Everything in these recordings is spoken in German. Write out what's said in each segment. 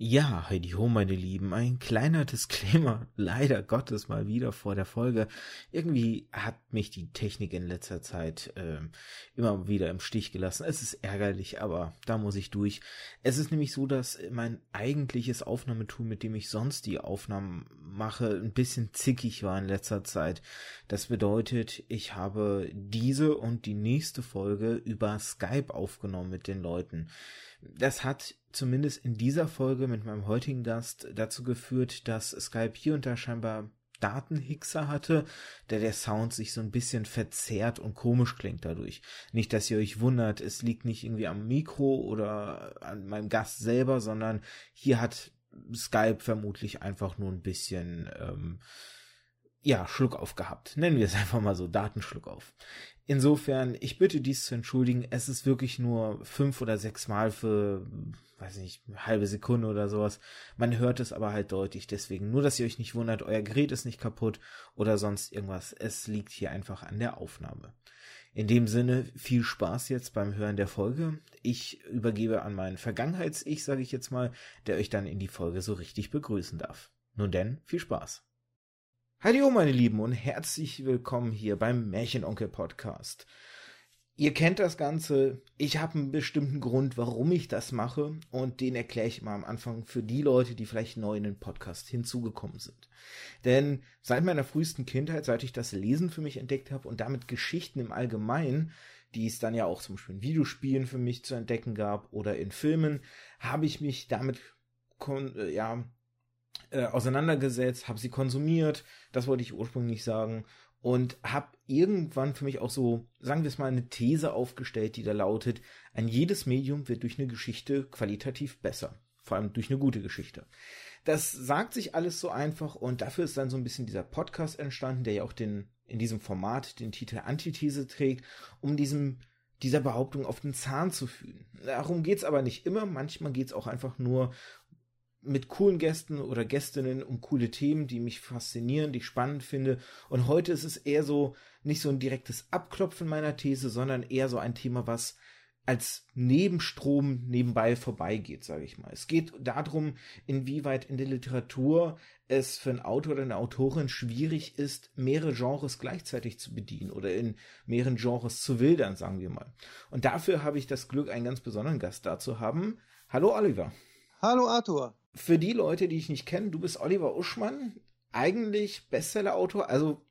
Ja, Heidi Ho, meine Lieben, ein kleiner Disclaimer, leider Gottes mal wieder vor der Folge. Irgendwie hat mich die Technik in letzter Zeit äh, immer wieder im Stich gelassen. Es ist ärgerlich, aber da muss ich durch. Es ist nämlich so, dass mein eigentliches Aufnahmetool, mit dem ich sonst die Aufnahmen mache, ein bisschen zickig war in letzter Zeit. Das bedeutet, ich habe diese und die nächste Folge über Skype aufgenommen mit den Leuten. Das hat zumindest in dieser Folge mit meinem heutigen Gast dazu geführt, dass Skype hier und da scheinbar Datenhixer hatte, der der Sound sich so ein bisschen verzerrt und komisch klingt dadurch. Nicht, dass ihr euch wundert, es liegt nicht irgendwie am Mikro oder an meinem Gast selber, sondern hier hat Skype vermutlich einfach nur ein bisschen ähm, ja, Schluck auf gehabt. Nennen wir es einfach mal so, Datenschluck auf. Insofern, ich bitte dies zu entschuldigen. Es ist wirklich nur fünf oder sechs Mal für, weiß nicht, eine halbe Sekunde oder sowas. Man hört es aber halt deutlich. Deswegen nur, dass ihr euch nicht wundert, euer Gerät ist nicht kaputt oder sonst irgendwas. Es liegt hier einfach an der Aufnahme. In dem Sinne, viel Spaß jetzt beim Hören der Folge. Ich übergebe an meinen Vergangenheits-Ich, sage ich jetzt mal, der euch dann in die Folge so richtig begrüßen darf. Nun denn, viel Spaß. Hallo meine Lieben und herzlich willkommen hier beim Märchenonkel Podcast. Ihr kennt das Ganze, ich habe einen bestimmten Grund, warum ich das mache und den erkläre ich mal am Anfang für die Leute, die vielleicht neu in den Podcast hinzugekommen sind. Denn seit meiner frühesten Kindheit, seit ich das Lesen für mich entdeckt habe und damit Geschichten im Allgemeinen, die es dann ja auch zum Beispiel in Videospielen für mich zu entdecken gab oder in Filmen, habe ich mich damit äh, ja äh, auseinandergesetzt, habe sie konsumiert, das wollte ich ursprünglich sagen, und habe irgendwann für mich auch so, sagen wir es mal, eine These aufgestellt, die da lautet, ein jedes Medium wird durch eine Geschichte qualitativ besser, vor allem durch eine gute Geschichte. Das sagt sich alles so einfach und dafür ist dann so ein bisschen dieser Podcast entstanden, der ja auch den in diesem Format den Titel Antithese trägt, um diesem dieser Behauptung auf den Zahn zu fühlen. Darum geht's aber nicht immer, manchmal geht's auch einfach nur mit coolen Gästen oder Gästinnen um coole Themen, die mich faszinieren, die ich spannend finde. Und heute ist es eher so, nicht so ein direktes Abklopfen meiner These, sondern eher so ein Thema, was als Nebenstrom nebenbei vorbeigeht, sage ich mal. Es geht darum, inwieweit in der Literatur es für einen Autor oder eine Autorin schwierig ist, mehrere Genres gleichzeitig zu bedienen oder in mehreren Genres zu wildern, sagen wir mal. Und dafür habe ich das Glück, einen ganz besonderen Gast da zu haben. Hallo Oliver. Hallo Arthur für die Leute, die ich nicht kenne, du bist Oliver Uschmann, eigentlich Bestseller-Autor, also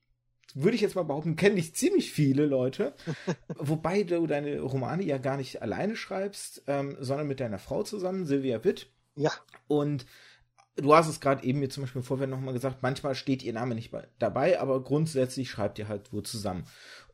würde ich jetzt mal behaupten, kennen dich ziemlich viele Leute, wobei du deine Romane ja gar nicht alleine schreibst, ähm, sondern mit deiner Frau zusammen, Silvia Witt. Ja. Und du hast es gerade eben mir zum Beispiel vorher nochmal gesagt, manchmal steht ihr Name nicht dabei, aber grundsätzlich schreibt ihr halt wo zusammen.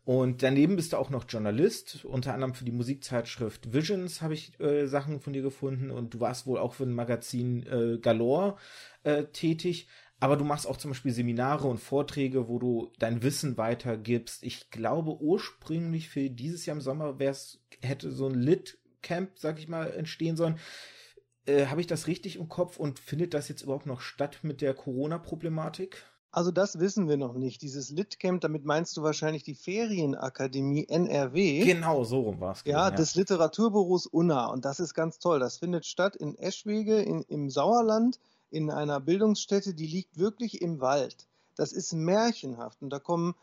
Und daneben bist du auch noch Journalist, unter anderem für die Musikzeitschrift Visions habe ich äh, Sachen von dir gefunden und du warst wohl auch für ein Magazin äh, Galore äh, tätig. Aber du machst auch zum Beispiel Seminare und Vorträge, wo du dein Wissen weitergibst. Ich glaube, ursprünglich für dieses Jahr im Sommer wär's, hätte so ein Lit-Camp, sag ich mal, entstehen sollen. Äh, habe ich das richtig im Kopf und findet das jetzt überhaupt noch statt mit der Corona-Problematik? Also das wissen wir noch nicht. Dieses Litcamp, damit meinst du wahrscheinlich die Ferienakademie NRW. Genau, so rum war es. Ja, ja, des Literaturbüros Unna. Und das ist ganz toll. Das findet statt in Eschwege in, im Sauerland, in einer Bildungsstätte, die liegt wirklich im Wald. Das ist märchenhaft. Und da kommen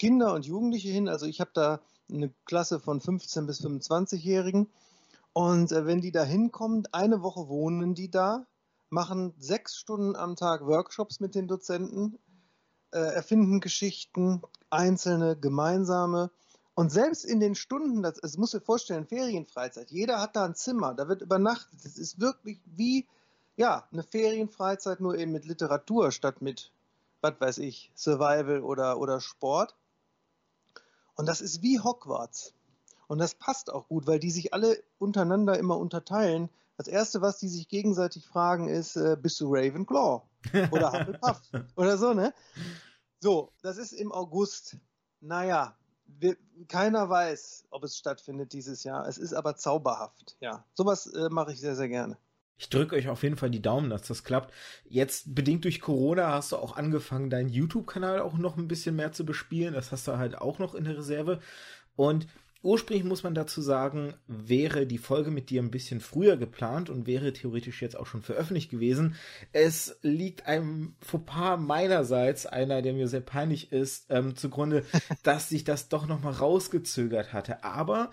Kinder und Jugendliche hin. Also ich habe da eine Klasse von 15 bis 25-Jährigen. Und äh, wenn die da hinkommen, eine Woche wohnen die da, machen sechs Stunden am Tag Workshops mit den Dozenten, äh, erfinden Geschichten, einzelne, gemeinsame. Und selbst in den Stunden, das, das muss dir vorstellen, Ferienfreizeit, jeder hat da ein Zimmer, da wird übernachtet. Es ist wirklich wie ja, eine Ferienfreizeit, nur eben mit Literatur statt mit, was weiß ich, Survival oder, oder Sport. Und das ist wie Hogwarts. Und das passt auch gut, weil die sich alle untereinander immer unterteilen. Das Erste, was die sich gegenseitig fragen, ist, äh, bist du Ravenclaw? Oder Hufflepuff? oder so, ne? So, das ist im August. Naja, wir, keiner weiß, ob es stattfindet dieses Jahr. Es ist aber zauberhaft, ja. Sowas äh, mache ich sehr, sehr gerne. Ich drücke euch auf jeden Fall die Daumen, dass das klappt. Jetzt, bedingt durch Corona, hast du auch angefangen, deinen YouTube-Kanal auch noch ein bisschen mehr zu bespielen. Das hast du halt auch noch in der Reserve. Und Ursprünglich muss man dazu sagen, wäre die Folge mit dir ein bisschen früher geplant und wäre theoretisch jetzt auch schon veröffentlicht gewesen. Es liegt einem Fauxpas meinerseits, einer, der mir sehr peinlich ist, ähm, zugrunde, dass sich das doch nochmal rausgezögert hatte. Aber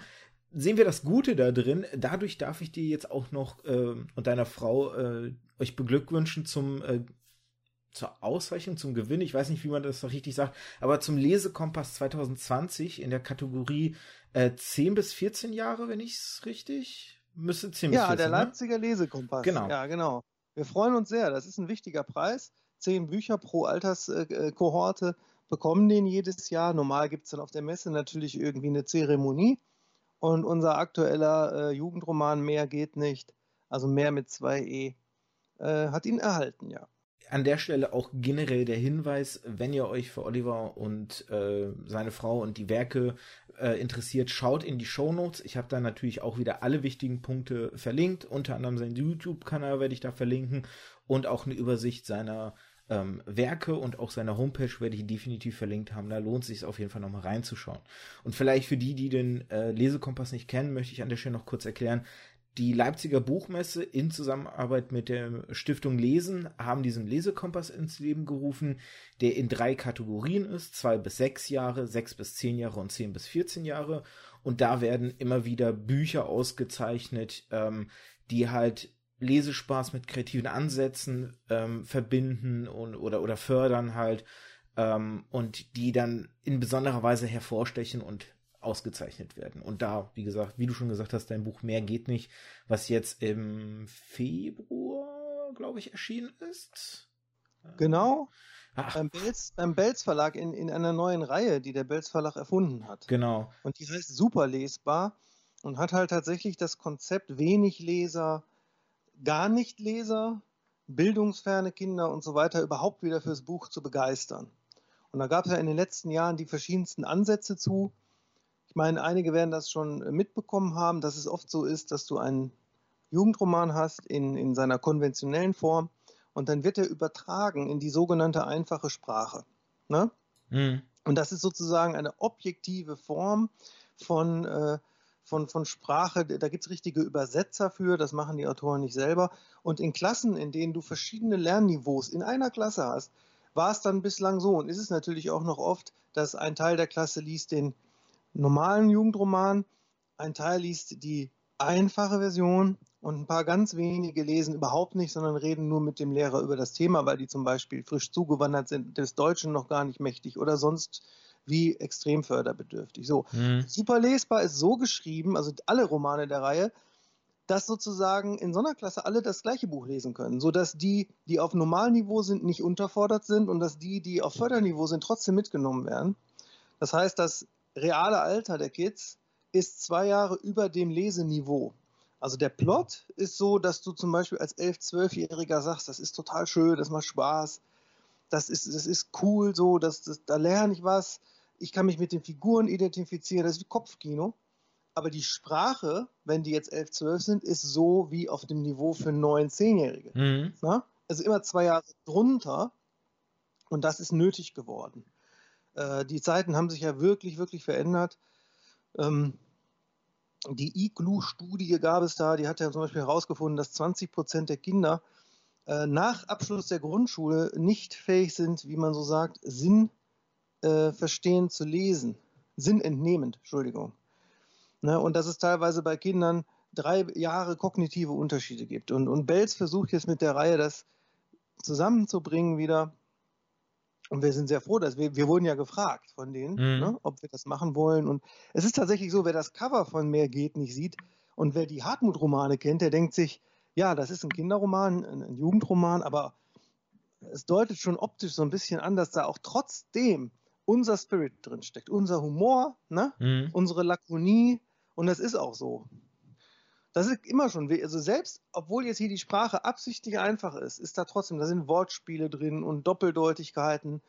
sehen wir das Gute da drin. Dadurch darf ich dir jetzt auch noch äh, und deiner Frau äh, euch beglückwünschen zum äh, zur Auszeichnung, zum Gewinn, ich weiß nicht, wie man das noch richtig sagt, aber zum Lesekompass 2020 in der Kategorie äh, 10 bis 14 Jahre, wenn ich es richtig müsste 10 ja, bis 14, der ne? Leipziger Lesekompass. Genau. Ja, genau. Wir freuen uns sehr. Das ist ein wichtiger Preis. Zehn Bücher pro Alterskohorte bekommen den jedes Jahr. Normal gibt es dann auf der Messe natürlich irgendwie eine Zeremonie. Und unser aktueller äh, Jugendroman Mehr geht nicht, also mehr mit zwei E, äh, hat ihn erhalten, ja an der Stelle auch generell der Hinweis, wenn ihr euch für Oliver und äh, seine Frau und die Werke äh, interessiert, schaut in die Show Notes. Ich habe da natürlich auch wieder alle wichtigen Punkte verlinkt. Unter anderem seinen YouTube-Kanal werde ich da verlinken und auch eine Übersicht seiner ähm, Werke und auch seiner Homepage werde ich definitiv verlinkt haben. Da lohnt es sich auf jeden Fall nochmal reinzuschauen. Und vielleicht für die, die den äh, Lesekompass nicht kennen, möchte ich an der Stelle noch kurz erklären, die Leipziger Buchmesse in Zusammenarbeit mit der Stiftung Lesen haben diesen Lesekompass ins Leben gerufen, der in drei Kategorien ist, zwei bis sechs Jahre, sechs bis zehn Jahre und zehn bis 14 Jahre. Und da werden immer wieder Bücher ausgezeichnet, ähm, die halt Lesespaß mit kreativen Ansätzen ähm, verbinden und, oder, oder fördern halt ähm, und die dann in besonderer Weise hervorstechen und ausgezeichnet werden. Und da, wie gesagt, wie du schon gesagt hast, dein Buch Mehr geht nicht, was jetzt im Februar, glaube ich, erschienen ist. Genau. Ach. Beim Belz, beim Belz Verlag in, in einer neuen Reihe, die der Belz Verlag erfunden hat. Genau. Und die heißt super lesbar und hat halt tatsächlich das Konzept wenig Leser, gar nicht Leser, bildungsferne Kinder und so weiter überhaupt wieder fürs Buch zu begeistern. Und da gab es ja in den letzten Jahren die verschiedensten Ansätze zu. Ich meine, einige werden das schon mitbekommen haben, dass es oft so ist, dass du einen Jugendroman hast in, in seiner konventionellen Form und dann wird er übertragen in die sogenannte einfache Sprache. Ne? Mhm. Und das ist sozusagen eine objektive Form von, äh, von, von Sprache. Da gibt es richtige Übersetzer für, das machen die Autoren nicht selber. Und in Klassen, in denen du verschiedene Lernniveaus in einer Klasse hast, war es dann bislang so und ist es natürlich auch noch oft, dass ein Teil der Klasse liest den normalen Jugendroman. Ein Teil liest die einfache Version und ein paar ganz wenige lesen überhaupt nicht, sondern reden nur mit dem Lehrer über das Thema, weil die zum Beispiel frisch zugewandert sind, des Deutschen noch gar nicht mächtig oder sonst wie extrem förderbedürftig. So, mhm. super lesbar ist so geschrieben, also alle Romane der Reihe, dass sozusagen in so einer Klasse alle das gleiche Buch lesen können, sodass die, die auf Normalniveau sind, nicht unterfordert sind und dass die, die auf Förderniveau sind, trotzdem mitgenommen werden. Das heißt, dass reale Alter der Kids ist zwei Jahre über dem Leseniveau. Also der Plot ist so, dass du zum Beispiel als 11-, 12-Jähriger sagst, das ist total schön, das macht Spaß, das ist, das ist cool so, das, das, da lerne ich was, ich kann mich mit den Figuren identifizieren, das ist wie Kopfkino. Aber die Sprache, wenn die jetzt 11, 12 sind, ist so wie auf dem Niveau für 9, 10-Jährige. Mhm. Also immer zwei Jahre drunter und das ist nötig geworden. Äh, die Zeiten haben sich ja wirklich, wirklich verändert. Ähm, die IGLU-Studie gab es da, die hat ja zum Beispiel herausgefunden, dass 20 Prozent der Kinder äh, nach Abschluss der Grundschule nicht fähig sind, wie man so sagt, Sinn äh, verstehen zu lesen. Sinn entnehmend, Entschuldigung. Ne, und dass es teilweise bei Kindern drei Jahre kognitive Unterschiede gibt. Und, und Belz versucht jetzt mit der Reihe das zusammenzubringen wieder und wir sind sehr froh, dass wir, wir wurden ja gefragt von denen, mhm. ne, ob wir das machen wollen. Und es ist tatsächlich so, wer das Cover von Mehr geht nicht sieht und wer die Hartmut-Romane kennt, der denkt sich, ja, das ist ein Kinderroman, ein, ein Jugendroman, aber es deutet schon optisch so ein bisschen an, dass da auch trotzdem unser Spirit drin steckt, unser Humor, ne? Mhm. unsere Lakonie. Und das ist auch so. Das ist immer schon, also selbst, obwohl jetzt hier die Sprache absichtlich einfach ist, ist da trotzdem, da sind Wortspiele drin und Doppeldeutigkeiten.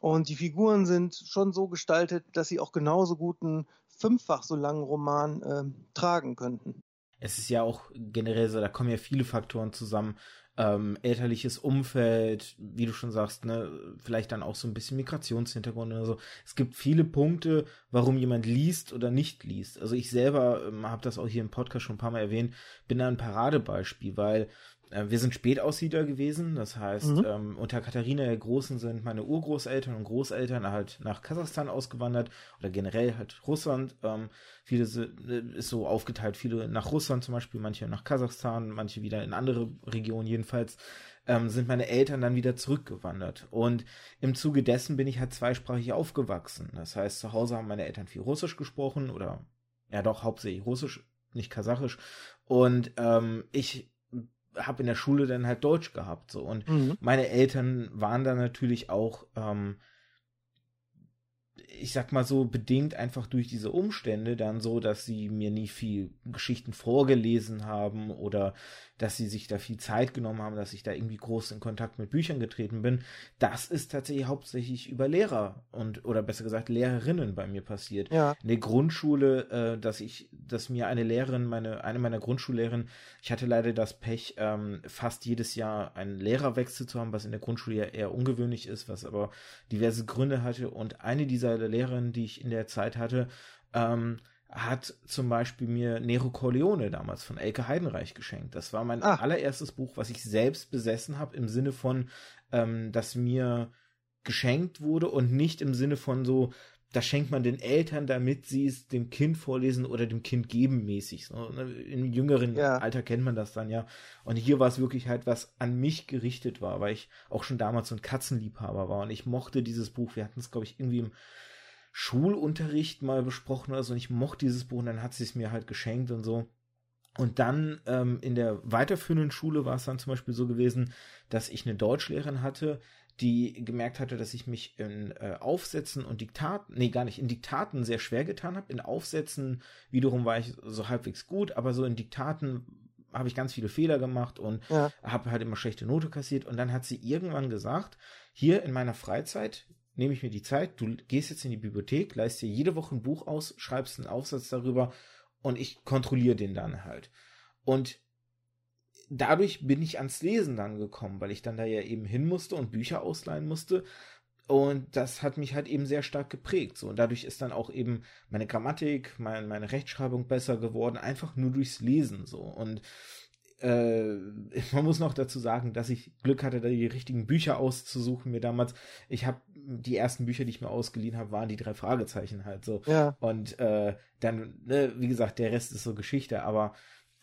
Und die Figuren sind schon so gestaltet, dass sie auch genauso gut einen fünffach so langen Roman äh, tragen könnten. Es ist ja auch generell so, da kommen ja viele Faktoren zusammen. Ähm, elterliches Umfeld, wie du schon sagst, ne, vielleicht dann auch so ein bisschen Migrationshintergrund oder so. Es gibt viele Punkte, warum jemand liest oder nicht liest. Also ich selber ähm, habe das auch hier im Podcast schon ein paar Mal erwähnt, bin da ein Paradebeispiel, weil wir sind Spätaussiedler gewesen, das heißt, mhm. ähm, unter Katharina der Großen sind meine Urgroßeltern und Großeltern halt nach Kasachstan ausgewandert oder generell halt Russland. Ähm, viele äh, ist so aufgeteilt, viele nach Russland zum Beispiel, manche nach Kasachstan, manche wieder in andere Regionen jedenfalls. Ähm, sind meine Eltern dann wieder zurückgewandert. Und im Zuge dessen bin ich halt zweisprachig aufgewachsen. Das heißt, zu Hause haben meine Eltern viel Russisch gesprochen oder ja doch hauptsächlich Russisch, nicht Kasachisch. Und ähm, ich habe in der Schule dann halt Deutsch gehabt so und mhm. meine Eltern waren da natürlich auch ähm, ich sag mal so, bedingt einfach durch diese Umstände dann so, dass sie mir nie viel Geschichten vorgelesen haben oder dass sie sich da viel Zeit genommen haben, dass ich da irgendwie groß in Kontakt mit Büchern getreten bin. Das ist tatsächlich hauptsächlich über Lehrer und oder besser gesagt Lehrerinnen bei mir passiert. Ja. In der Grundschule, äh, dass ich, dass mir eine Lehrerin, meine, eine meiner Grundschullehrerinnen, ich hatte leider das Pech, ähm, fast jedes Jahr einen Lehrerwechsel zu haben, was in der Grundschule ja eher ungewöhnlich ist, was aber diverse Gründe hatte. Und eine dieser Lehrerinnen, die ich in der Zeit hatte, ähm, hat zum Beispiel mir Nero Corleone damals von Elke Heidenreich geschenkt. Das war mein ah. allererstes Buch, was ich selbst besessen habe, im Sinne von, ähm, dass mir geschenkt wurde und nicht im Sinne von so, da schenkt man den Eltern, damit sie es dem Kind vorlesen oder dem Kind geben mäßig. So, ne? Im jüngeren ja. Alter kennt man das dann ja. Und hier war es wirklich halt, was an mich gerichtet war, weil ich auch schon damals so ein Katzenliebhaber war und ich mochte dieses Buch. Wir hatten es, glaube ich, irgendwie im Schulunterricht mal besprochen oder so. Und ich mochte dieses Buch und dann hat sie es mir halt geschenkt und so. Und dann ähm, in der weiterführenden Schule war es dann zum Beispiel so gewesen, dass ich eine Deutschlehrerin hatte, die gemerkt hatte, dass ich mich in äh, Aufsätzen und Diktaten, nee, gar nicht, in Diktaten sehr schwer getan habe. In Aufsätzen wiederum war ich so halbwegs gut, aber so in Diktaten habe ich ganz viele Fehler gemacht und ja. habe halt immer schlechte Note kassiert. Und dann hat sie irgendwann gesagt, hier in meiner Freizeit nehme ich mir die Zeit, du gehst jetzt in die Bibliothek, leist dir jede Woche ein Buch aus, schreibst einen Aufsatz darüber und ich kontrolliere den dann halt. Und dadurch bin ich ans Lesen dann gekommen, weil ich dann da ja eben hin musste und Bücher ausleihen musste. Und das hat mich halt eben sehr stark geprägt. So. Und dadurch ist dann auch eben meine Grammatik, mein, meine Rechtschreibung besser geworden, einfach nur durchs Lesen. So. Und äh, man muss noch dazu sagen, dass ich Glück hatte, da die richtigen Bücher auszusuchen mir damals. Ich habe die ersten Bücher, die ich mir ausgeliehen habe, waren die drei Fragezeichen halt so. Ja. Und äh, dann, ne, wie gesagt, der Rest ist so Geschichte, aber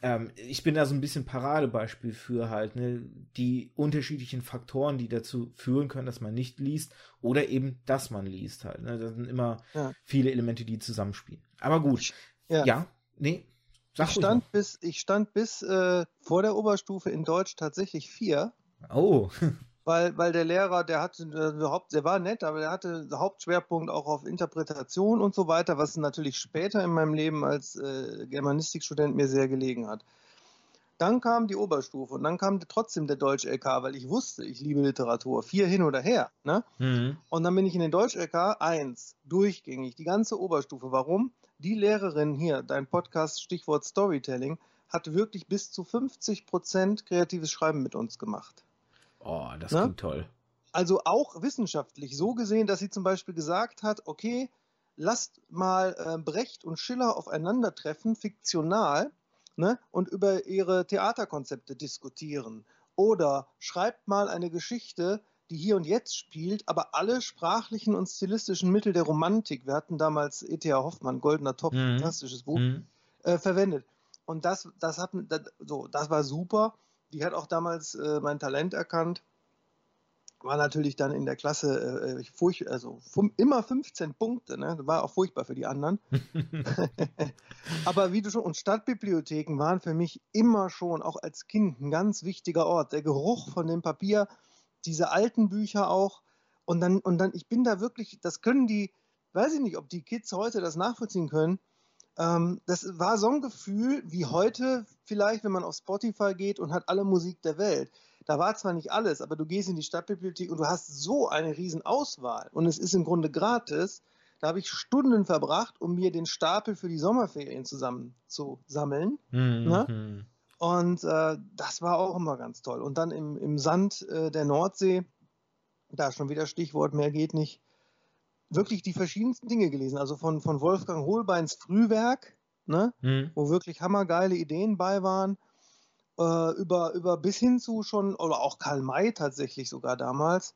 ähm, ich bin da so ein bisschen Paradebeispiel für halt, ne, die unterschiedlichen Faktoren, die dazu führen können, dass man nicht liest oder eben, dass man liest halt. Ne? Das sind immer ja. viele Elemente, die zusammenspielen. Aber gut. Ja, ja nee, Sag ich stand bis, ich stand bis äh, vor der Oberstufe in Deutsch tatsächlich vier. Oh. weil, weil der Lehrer, der hatte äh, Haupt, der war nett, aber der hatte Hauptschwerpunkt auch auf Interpretation und so weiter, was natürlich später in meinem Leben als äh, Germanistikstudent mir sehr gelegen hat. Dann kam die Oberstufe und dann kam trotzdem der Deutsch-LK, weil ich wusste, ich liebe Literatur. Vier hin oder her. Ne? Mhm. Und dann bin ich in den Deutsch-LK eins, durchgängig, die ganze Oberstufe. Warum? Die Lehrerin hier, dein Podcast Stichwort Storytelling, hat wirklich bis zu 50 Prozent kreatives Schreiben mit uns gemacht. Oh, das ne? klingt toll. Also auch wissenschaftlich so gesehen, dass sie zum Beispiel gesagt hat, okay, lasst mal äh, Brecht und Schiller aufeinandertreffen, fiktional, ne, und über ihre Theaterkonzepte diskutieren. Oder schreibt mal eine Geschichte, die hier und jetzt spielt, aber alle sprachlichen und stilistischen Mittel der Romantik, wir hatten damals E.T.A. Hoffmann, Goldener Topf, mhm. fantastisches Buch, mhm. äh, verwendet. Und das, das, hat, das, so, das war super. Die hat auch damals äh, mein Talent erkannt. War natürlich dann in der Klasse äh, furch also immer 15 Punkte, ne? war auch furchtbar für die anderen. Aber wie du schon, und Stadtbibliotheken waren für mich immer schon, auch als Kind, ein ganz wichtiger Ort. Der Geruch von dem Papier, diese alten Bücher auch. Und dann, und dann, ich bin da wirklich, das können die, weiß ich nicht, ob die Kids heute das nachvollziehen können. Ähm, das war so ein Gefühl wie heute vielleicht, wenn man auf Spotify geht und hat alle Musik der Welt. Da war zwar nicht alles, aber du gehst in die Stadtbibliothek und du hast so eine riesen Auswahl und es ist im Grunde gratis. Da habe ich Stunden verbracht, um mir den Stapel für die Sommerferien zusammenzusammeln. Mhm. Und äh, das war auch immer ganz toll. Und dann im, im Sand äh, der Nordsee, da schon wieder Stichwort, mehr geht nicht, wirklich die verschiedensten Dinge gelesen. Also von, von Wolfgang Holbeins Frühwerk, ne? Mhm. wo wirklich hammergeile Ideen bei waren, äh, über, über bis hin zu schon, oder auch Karl May tatsächlich sogar damals,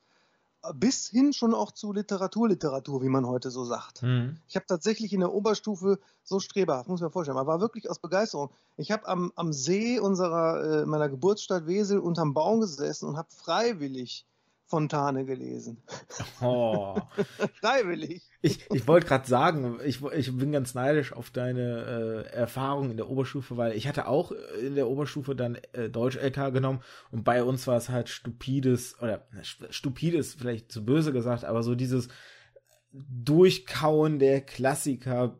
bis hin schon auch zu Literaturliteratur, wie man heute so sagt. Mhm. Ich habe tatsächlich in der Oberstufe so streberhaft, muss man vorstellen, man war wirklich aus Begeisterung. Ich habe am, am See unserer, äh, meiner Geburtsstadt Wesel unterm Baum gesessen und habe freiwillig Fontane gelesen. Oh. Freiwillig. Ich, ich wollte gerade sagen, ich, ich bin ganz neidisch auf deine äh, Erfahrung in der Oberstufe, weil ich hatte auch in der Oberstufe dann äh, Deutsch-LK genommen und bei uns war es halt stupides, oder stupides vielleicht zu böse gesagt, aber so dieses Durchkauen der Klassiker,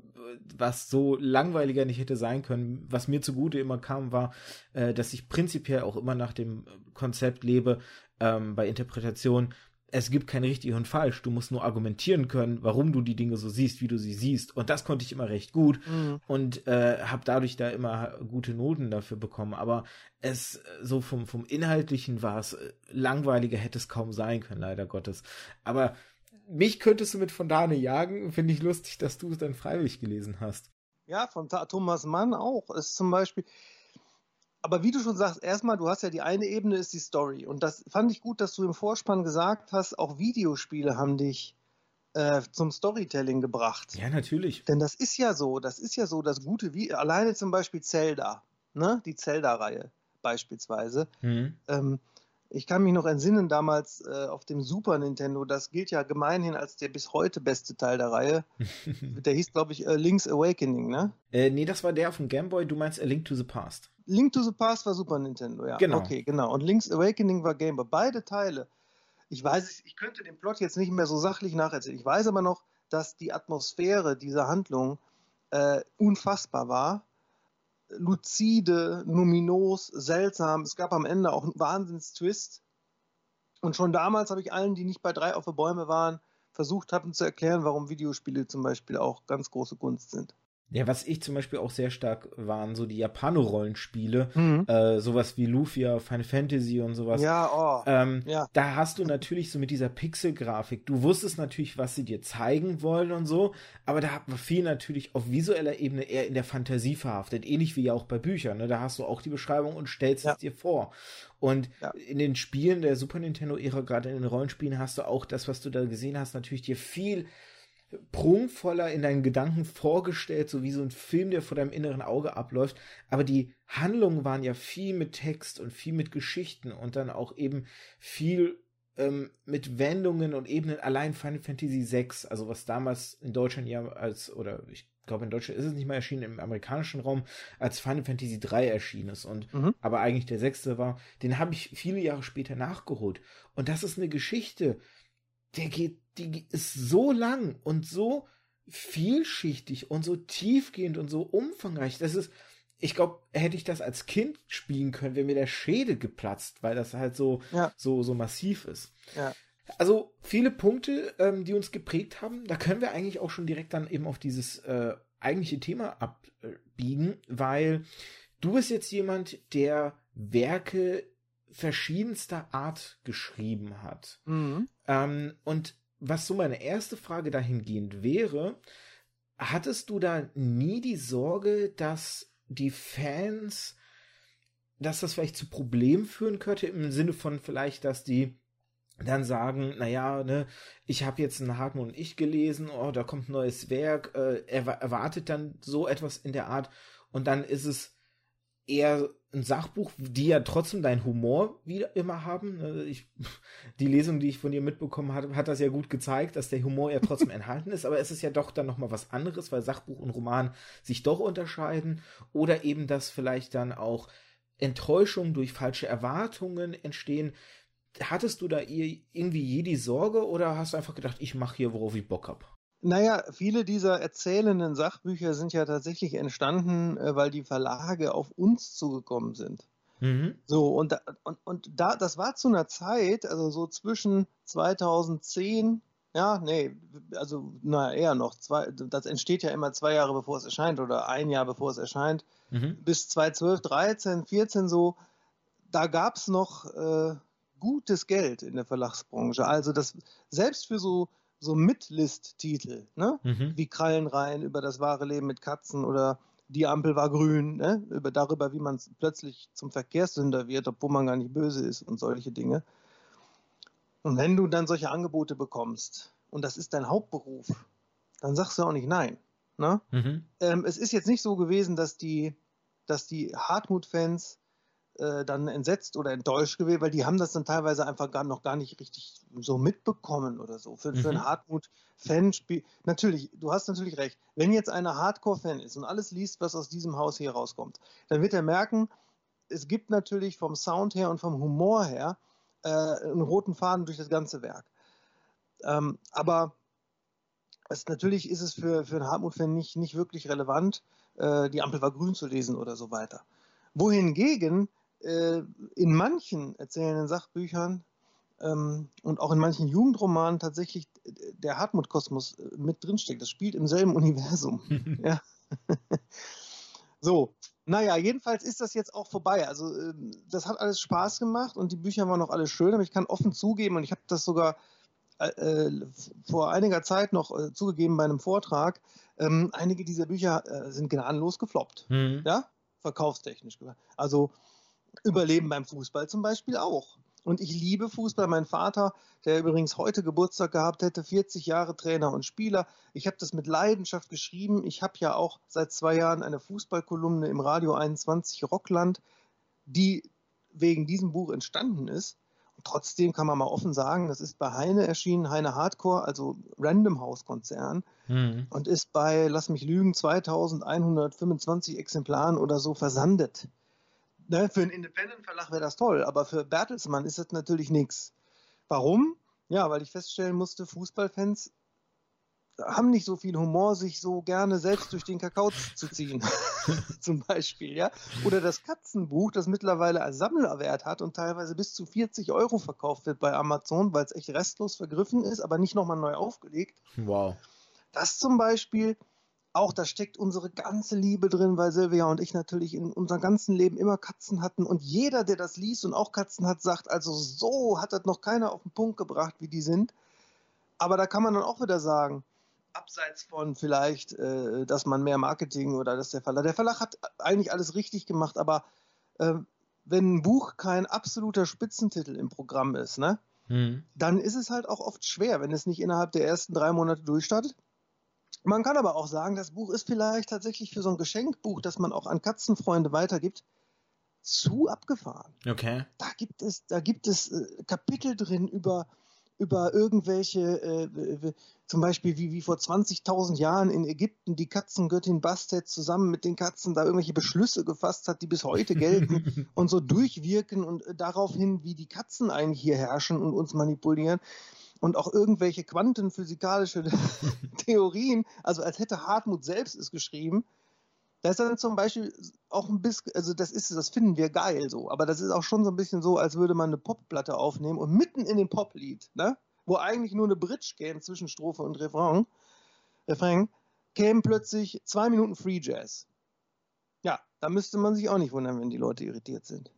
was so langweiliger nicht hätte sein können. Was mir zugute immer kam, war, äh, dass ich prinzipiell auch immer nach dem Konzept lebe, ähm, bei Interpretation, es gibt kein richtig und falsch. Du musst nur argumentieren können, warum du die Dinge so siehst, wie du sie siehst. Und das konnte ich immer recht gut mhm. und äh, habe dadurch da immer gute Noten dafür bekommen. Aber es so vom, vom Inhaltlichen war es äh, langweiliger, hätte es kaum sein können, leider Gottes. Aber mich könntest du mit Fontane jagen. Finde ich lustig, dass du es dann freiwillig gelesen hast. Ja, von Thomas Mann auch. Ist zum Beispiel, aber wie du schon sagst, erstmal, du hast ja die eine Ebene, ist die Story. Und das fand ich gut, dass du im Vorspann gesagt hast, auch Videospiele haben dich äh, zum Storytelling gebracht. Ja, natürlich. Denn das ist ja so, das ist ja so, das gute, wie alleine zum Beispiel Zelda, ne? die Zelda-Reihe beispielsweise. Mhm. Ähm, ich kann mich noch entsinnen, damals äh, auf dem Super Nintendo, das gilt ja gemeinhin als der bis heute beste Teil der Reihe. der hieß, glaube ich, äh, Link's Awakening, ne? Äh, nee, das war der auf dem Game Boy, du meinst A Link to the Past. Link to the Past war Super Nintendo, ja. Genau. Okay, genau. Und Link's Awakening war Game Boy. Beide Teile. Ich weiß, ich könnte den Plot jetzt nicht mehr so sachlich nacherzählen. Ich weiß aber noch, dass die Atmosphäre dieser Handlung äh, unfassbar war luzide, numinos, seltsam. Es gab am Ende auch einen Wahnsinns-Twist. Und schon damals habe ich allen, die nicht bei drei auf der Bäume waren, versucht haben zu erklären, warum Videospiele zum Beispiel auch ganz große Kunst sind. Ja, was ich zum Beispiel auch sehr stark waren, so die Japano-Rollenspiele, mhm. äh, sowas wie Lufia, Final Fantasy und sowas. Ja, oh. Ähm, ja. Da hast du natürlich so mit dieser Pixel-Grafik, du wusstest natürlich, was sie dir zeigen wollen und so, aber da hat man viel natürlich auf visueller Ebene eher in der Fantasie verhaftet, ähnlich wie ja auch bei Büchern. Ne? Da hast du auch die Beschreibung und stellst ja. es dir vor. Und ja. in den Spielen der Super Nintendo-Ära, gerade in den Rollenspielen, hast du auch das, was du da gesehen hast, natürlich dir viel prunkvoller in deinen Gedanken vorgestellt, so wie so ein Film, der vor deinem inneren Auge abläuft. Aber die Handlungen waren ja viel mit Text und viel mit Geschichten und dann auch eben viel ähm, mit Wendungen und Ebenen. Allein Final Fantasy VI, also was damals in Deutschland ja als, oder ich glaube in Deutschland ist es nicht mal erschienen, im amerikanischen Raum als Final Fantasy 3 erschienen ist und mhm. aber eigentlich der sechste war, den habe ich viele Jahre später nachgeholt. Und das ist eine Geschichte, der geht, die ist so lang und so vielschichtig und so tiefgehend und so umfangreich. Das ist, ich glaube, hätte ich das als Kind spielen können, wäre mir der Schädel geplatzt, weil das halt so, ja. so, so massiv ist. Ja. Also viele Punkte, ähm, die uns geprägt haben, da können wir eigentlich auch schon direkt dann eben auf dieses äh, eigentliche Thema abbiegen, weil du bist jetzt jemand, der Werke verschiedenster Art geschrieben hat. Mhm. Ähm, und was so meine erste Frage dahingehend wäre, hattest du da nie die Sorge, dass die Fans, dass das vielleicht zu Problemen führen könnte, im Sinne von vielleicht, dass die dann sagen, naja, ne, ich habe jetzt ein Hartmut und ich gelesen, oh, da kommt ein neues Werk, äh, er erwartet dann so etwas in der Art und dann ist es eher ein Sachbuch, die ja trotzdem deinen Humor wieder immer haben. Ne? Ich, die Lesung, die ich von dir mitbekommen habe, hat das ja gut gezeigt, dass der Humor ja trotzdem enthalten ist, aber es ist ja doch dann nochmal was anderes, weil Sachbuch und Roman sich doch unterscheiden. Oder eben, dass vielleicht dann auch Enttäuschungen durch falsche Erwartungen entstehen. Hattest du da irgendwie je die Sorge oder hast du einfach gedacht, ich mache hier, worauf ich Bock habe? Naja, viele dieser erzählenden Sachbücher sind ja tatsächlich entstanden, äh, weil die Verlage auf uns zugekommen sind. Mhm. So, und, da, und, und da, das war zu einer Zeit, also so zwischen 2010, ja, nee, also na eher noch, zwei, das entsteht ja immer zwei Jahre bevor es erscheint oder ein Jahr bevor es erscheint. mhm. bis 2012, 13, 14 so, da gab es noch äh, gutes Geld in der Verlagsbranche. Also das selbst für so so Mitlist-Titel, ne? Mhm. wie Krallenrein über das wahre Leben mit Katzen oder die Ampel war grün, ne? über, darüber, wie man plötzlich zum Verkehrssünder wird, obwohl man gar nicht böse ist und solche Dinge. Und wenn du dann solche Angebote bekommst und das ist dein Hauptberuf, dann sagst du auch nicht nein. Ne? Mhm. Ähm, es ist jetzt nicht so gewesen, dass die, dass die Hartmut-Fans äh, dann entsetzt oder enttäuscht gewesen, weil die haben das dann teilweise einfach gar, noch gar nicht richtig so mitbekommen oder so. Für, mhm. für einen mhm. Hartmut-Fan spielt. Natürlich, du hast natürlich recht. Wenn jetzt einer Hardcore-Fan ist und alles liest, was aus diesem Haus hier rauskommt, dann wird er merken, es gibt natürlich vom Sound her und vom Humor her äh, einen roten Faden durch das ganze Werk. Ähm, aber es, natürlich ist es für, für einen Hartmut-Fan nicht, nicht wirklich relevant, äh, die Ampel war grün zu lesen oder so weiter. Wohingegen äh, in manchen erzählenden Sachbüchern ähm, und auch in manchen Jugendromanen tatsächlich der Hartmut-Kosmos äh, mit drinsteckt. Das spielt im selben Universum. ja. so, naja, jedenfalls ist das jetzt auch vorbei. Also, äh, das hat alles Spaß gemacht und die Bücher waren auch alle schön, aber ich kann offen zugeben und ich habe das sogar äh, vor einiger Zeit noch äh, zugegeben bei einem Vortrag. Ähm, einige dieser Bücher äh, sind gnadenlos gefloppt. Mhm. Ja, verkaufstechnisch. Also, Überleben beim Fußball zum Beispiel auch. Und ich liebe Fußball. Mein Vater, der übrigens heute Geburtstag gehabt hätte, 40 Jahre Trainer und Spieler. Ich habe das mit Leidenschaft geschrieben. Ich habe ja auch seit zwei Jahren eine Fußballkolumne im Radio 21 Rockland, die wegen diesem Buch entstanden ist. Und trotzdem kann man mal offen sagen, das ist bei Heine erschienen, Heine Hardcore, also Random House Konzern, mhm. und ist bei, lass mich lügen, 2125 Exemplaren oder so versandet ne, für einen Independent-Verlag wäre das toll, aber für Bertelsmann ist das natürlich nichts. Warum? Ja, weil ich feststellen musste, Fußballfans haben nicht so viel Humor, sich so gerne selbst durch den Kakao zu ziehen. Zum Beispiel, ja. Oder das Katzenbuch, das mittlerweile als Sammlerwert hat und teilweise bis zu 40 Euro verkauft wird bei Amazon, weil es echt restlos vergriffen ist, aber nicht nochmal neu aufgelegt. Wow. Das zum Beispiel auch da steckt unsere ganze Liebe drin, weil Silvia und ich natürlich in unserem ganzen Leben immer Katzen hatten. Und jeder, der das liest und auch Katzen hat, sagt, also so hat das noch keiner auf den Punkt gebracht, wie die sind. Aber da kann man dann auch wieder sagen, abseits von vielleicht, äh, dass man mehr Marketing oder dass der Verlag, der Verlag hat eigentlich alles richtig gemacht, aber äh, wenn ein Buch kein absoluter Spitzentitel im Programm ist, ne, hm. dann ist es halt auch oft schwer, wenn es nicht innerhalb der ersten drei Monate durchstartet man kann aber auch sagen, das Buch ist vielleicht tatsächlich für so ein Geschenkbuch, das man auch an Katzenfreunde weitergibt, zu abgefahren. Okay. Da gibt es, da gibt es äh, Kapitel drin über, über irgendwelche, äh, zum Beispiel wie, wie vor 20.000 Jahren in Ägypten die Katzengöttin Bastet zusammen mit den Katzen da irgendwelche Beschlüsse gefasst hat, die bis heute gelten und so durchwirken und äh, darauf hin, wie die Katzen eigentlich hier herrschen und uns manipulieren und auch irgendwelche quantenphysikalische Theorien, also als hätte Hartmut selbst es geschrieben. Da ist dann zum Beispiel auch ein bisschen, also das ist, das finden wir geil so, aber das ist auch schon so ein bisschen so, als würde man eine Popplatte aufnehmen und mitten in den Poplied, ne, wo eigentlich nur eine Bridge käme zwischen Strophe und Refrain, Refrain, käme plötzlich zwei Minuten Free Jazz. Ja, da müsste man sich auch nicht wundern, wenn die Leute irritiert sind.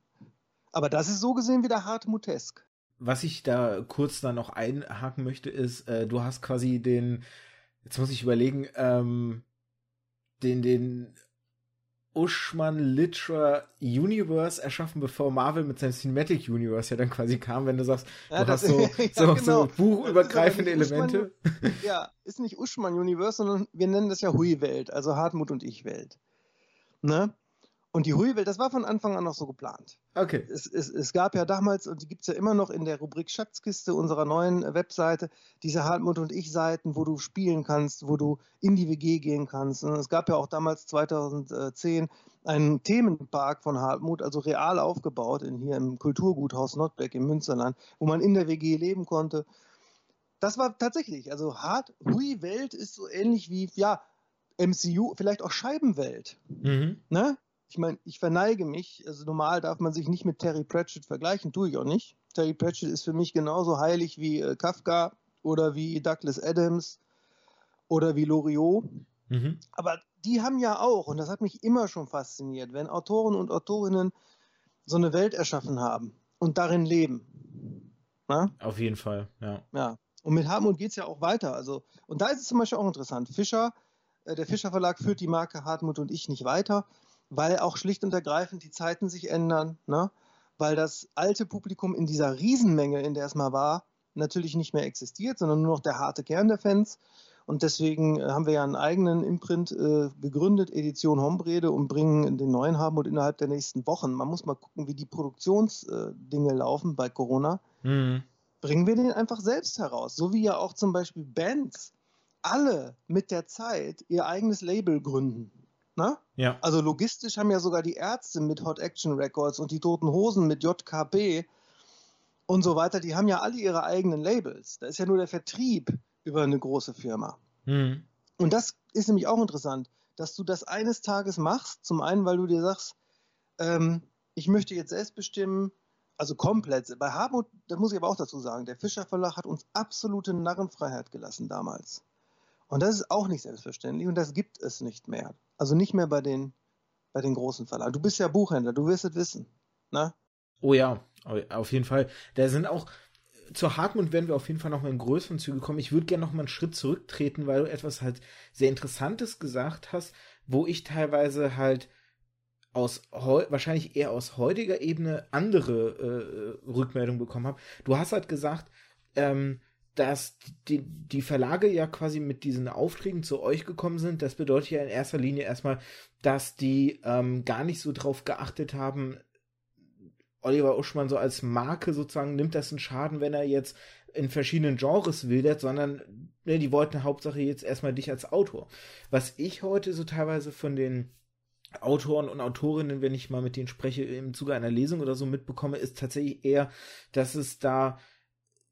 Aber das ist so gesehen wieder Hartmutesk was ich da kurz da noch einhaken möchte, ist, äh, du hast quasi den, jetzt muss ich überlegen, ähm, den, den Uschmann Litra Universe erschaffen, bevor Marvel mit seinem Cinematic Universe ja dann quasi kam, wenn du sagst, ja, du hast so, ja, so, genau. so buchübergreifende Elemente. Uschmann, ja, ist nicht Uschmann Universe, sondern wir nennen das ja Hui-Welt, also Hartmut und Ich-Welt. Ne? Und die Hui-Welt, das war von Anfang an noch so geplant. Okay. Es, es, es gab ja damals, und die gibt es ja immer noch in der Rubrik Schatzkiste unserer neuen Webseite, diese Hartmut und Ich-Seiten, wo du spielen kannst, wo du in die WG gehen kannst. Und es gab ja auch damals 2010 einen Themenpark von Hartmut, also real aufgebaut, in, hier im Kulturguthaus Nordbeck im Münsterland, wo man in der WG leben konnte. Das war tatsächlich, also Hart, Hui-Welt ist so ähnlich wie, ja, MCU, vielleicht auch Scheibenwelt. Mhm. Ne? Ich meine, ich verneige mich, also normal darf man sich nicht mit Terry Pratchett vergleichen, tue ich auch nicht. Terry Pratchett ist für mich genauso heilig wie äh, Kafka oder wie Douglas Adams oder wie Loriot. Mhm. Aber die haben ja auch, und das hat mich immer schon fasziniert, wenn Autoren und Autorinnen so eine Welt erschaffen haben und darin leben. Na? Auf jeden Fall, ja. Ja. Und mit Hartmut geht es ja auch weiter. Also, und da ist es zum Beispiel auch interessant. Fischer, äh, der Fischer Verlag führt die Marke Hartmut und ich nicht weiter, weil auch schlicht und ergreifend die Zeiten sich ändern, ne? weil das alte Publikum in dieser Riesenmenge, in der es mal war, natürlich nicht mehr existiert, sondern nur noch der harte Kern der Fans. Und deswegen äh, haben wir ja einen eigenen Imprint äh, gegründet, Edition Hombrede, und bringen den neuen Hartmut innerhalb der nächsten Wochen. Man muss mal gucken, wie die Produktionsdinge äh, laufen bei Corona. Mhm. Bringen wir den einfach selbst heraus. So wie ja auch zum Beispiel Bands alle mit der Zeit ihr eigenes Label gründen. Ne? Ja. Also logistisch haben ja sogar die Ärzte mit Hot Action Records und die Toten Hosen mit JKB und so weiter, die haben ja alle ihre eigenen Labels. Da ist ja nur der Vertrieb über eine große Firma. Mhm. Und das ist nämlich auch interessant, dass du das eines Tages machst. Zum einen, weil du dir sagst, ähm, ich möchte jetzt selbst bestimmen, also komplett. Bei Hartmut, das muss ich aber auch dazu sagen, der Fischer Verlag hat uns absolute Narrenfreiheit gelassen damals. Und das ist auch nicht selbstverständlich und das gibt es nicht mehr. Also nicht mehr bei den, bei den großen Verlagen. Du bist ja Buchhändler, du wirst es wissen. Ne? Oh ja, auf jeden Fall. Da sind auch, zur Hartmut werden wir auf jeden Fall noch mal in größeren Züge kommen. Ich würde gerne noch mal einen Schritt zurücktreten, weil du etwas halt sehr Interessantes gesagt hast, wo ich teilweise halt aus wahrscheinlich eher aus heutiger Ebene andere äh, Rückmeldungen bekommen habe. Du hast halt gesagt, ähm, dass die, die Verlage ja quasi mit diesen Aufträgen zu euch gekommen sind. Das bedeutet ja in erster Linie erstmal, dass die ähm, gar nicht so drauf geachtet haben, Oliver Uschmann so als Marke sozusagen nimmt das einen Schaden, wenn er jetzt in verschiedenen Genres wildert, sondern ne, die wollten Hauptsache jetzt erstmal dich als Autor. Was ich heute so teilweise von den Autoren und Autorinnen, wenn ich mal mit denen spreche, im Zuge einer Lesung oder so mitbekomme, ist tatsächlich eher, dass es da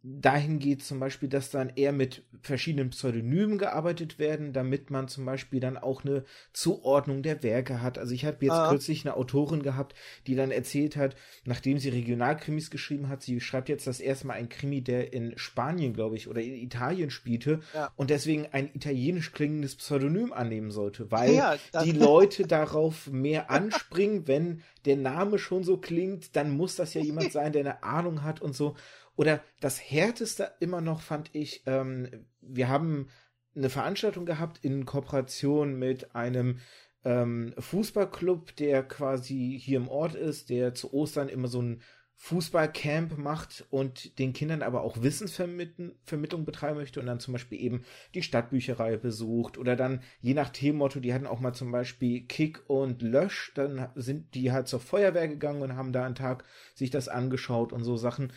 dahin geht zum Beispiel, dass dann eher mit verschiedenen Pseudonymen gearbeitet werden, damit man zum Beispiel dann auch eine Zuordnung der Werke hat. Also ich habe jetzt ah. kürzlich eine Autorin gehabt, die dann erzählt hat, nachdem sie Regionalkrimis geschrieben hat, sie schreibt jetzt das erste Mal ein Krimi, der in Spanien, glaube ich, oder in Italien spielte ja. und deswegen ein italienisch klingendes Pseudonym annehmen sollte, weil ja, die Leute darauf mehr anspringen, wenn der Name schon so klingt, dann muss das ja jemand sein, der eine Ahnung hat und so. Oder das härteste immer noch fand ich, ähm, wir haben eine Veranstaltung gehabt in Kooperation mit einem ähm, Fußballclub, der quasi hier im Ort ist, der zu Ostern immer so ein Fußballcamp macht und den Kindern aber auch Wissensvermittlung betreiben möchte und dann zum Beispiel eben die Stadtbücherei besucht oder dann je nach Themenmotto, die hatten auch mal zum Beispiel Kick und Lösch, dann sind die halt zur Feuerwehr gegangen und haben da einen Tag sich das angeschaut und so Sachen.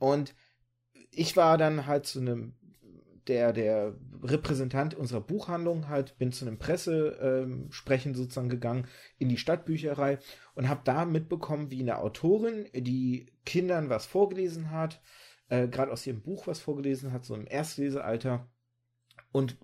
Und ich war dann halt zu einem, der, der Repräsentant unserer Buchhandlung halt, bin zu einem Pressesprechen ähm, sozusagen gegangen in die Stadtbücherei und habe da mitbekommen, wie eine Autorin, die Kindern was vorgelesen hat, äh, gerade aus ihrem Buch was vorgelesen hat, so im Erstlesealter und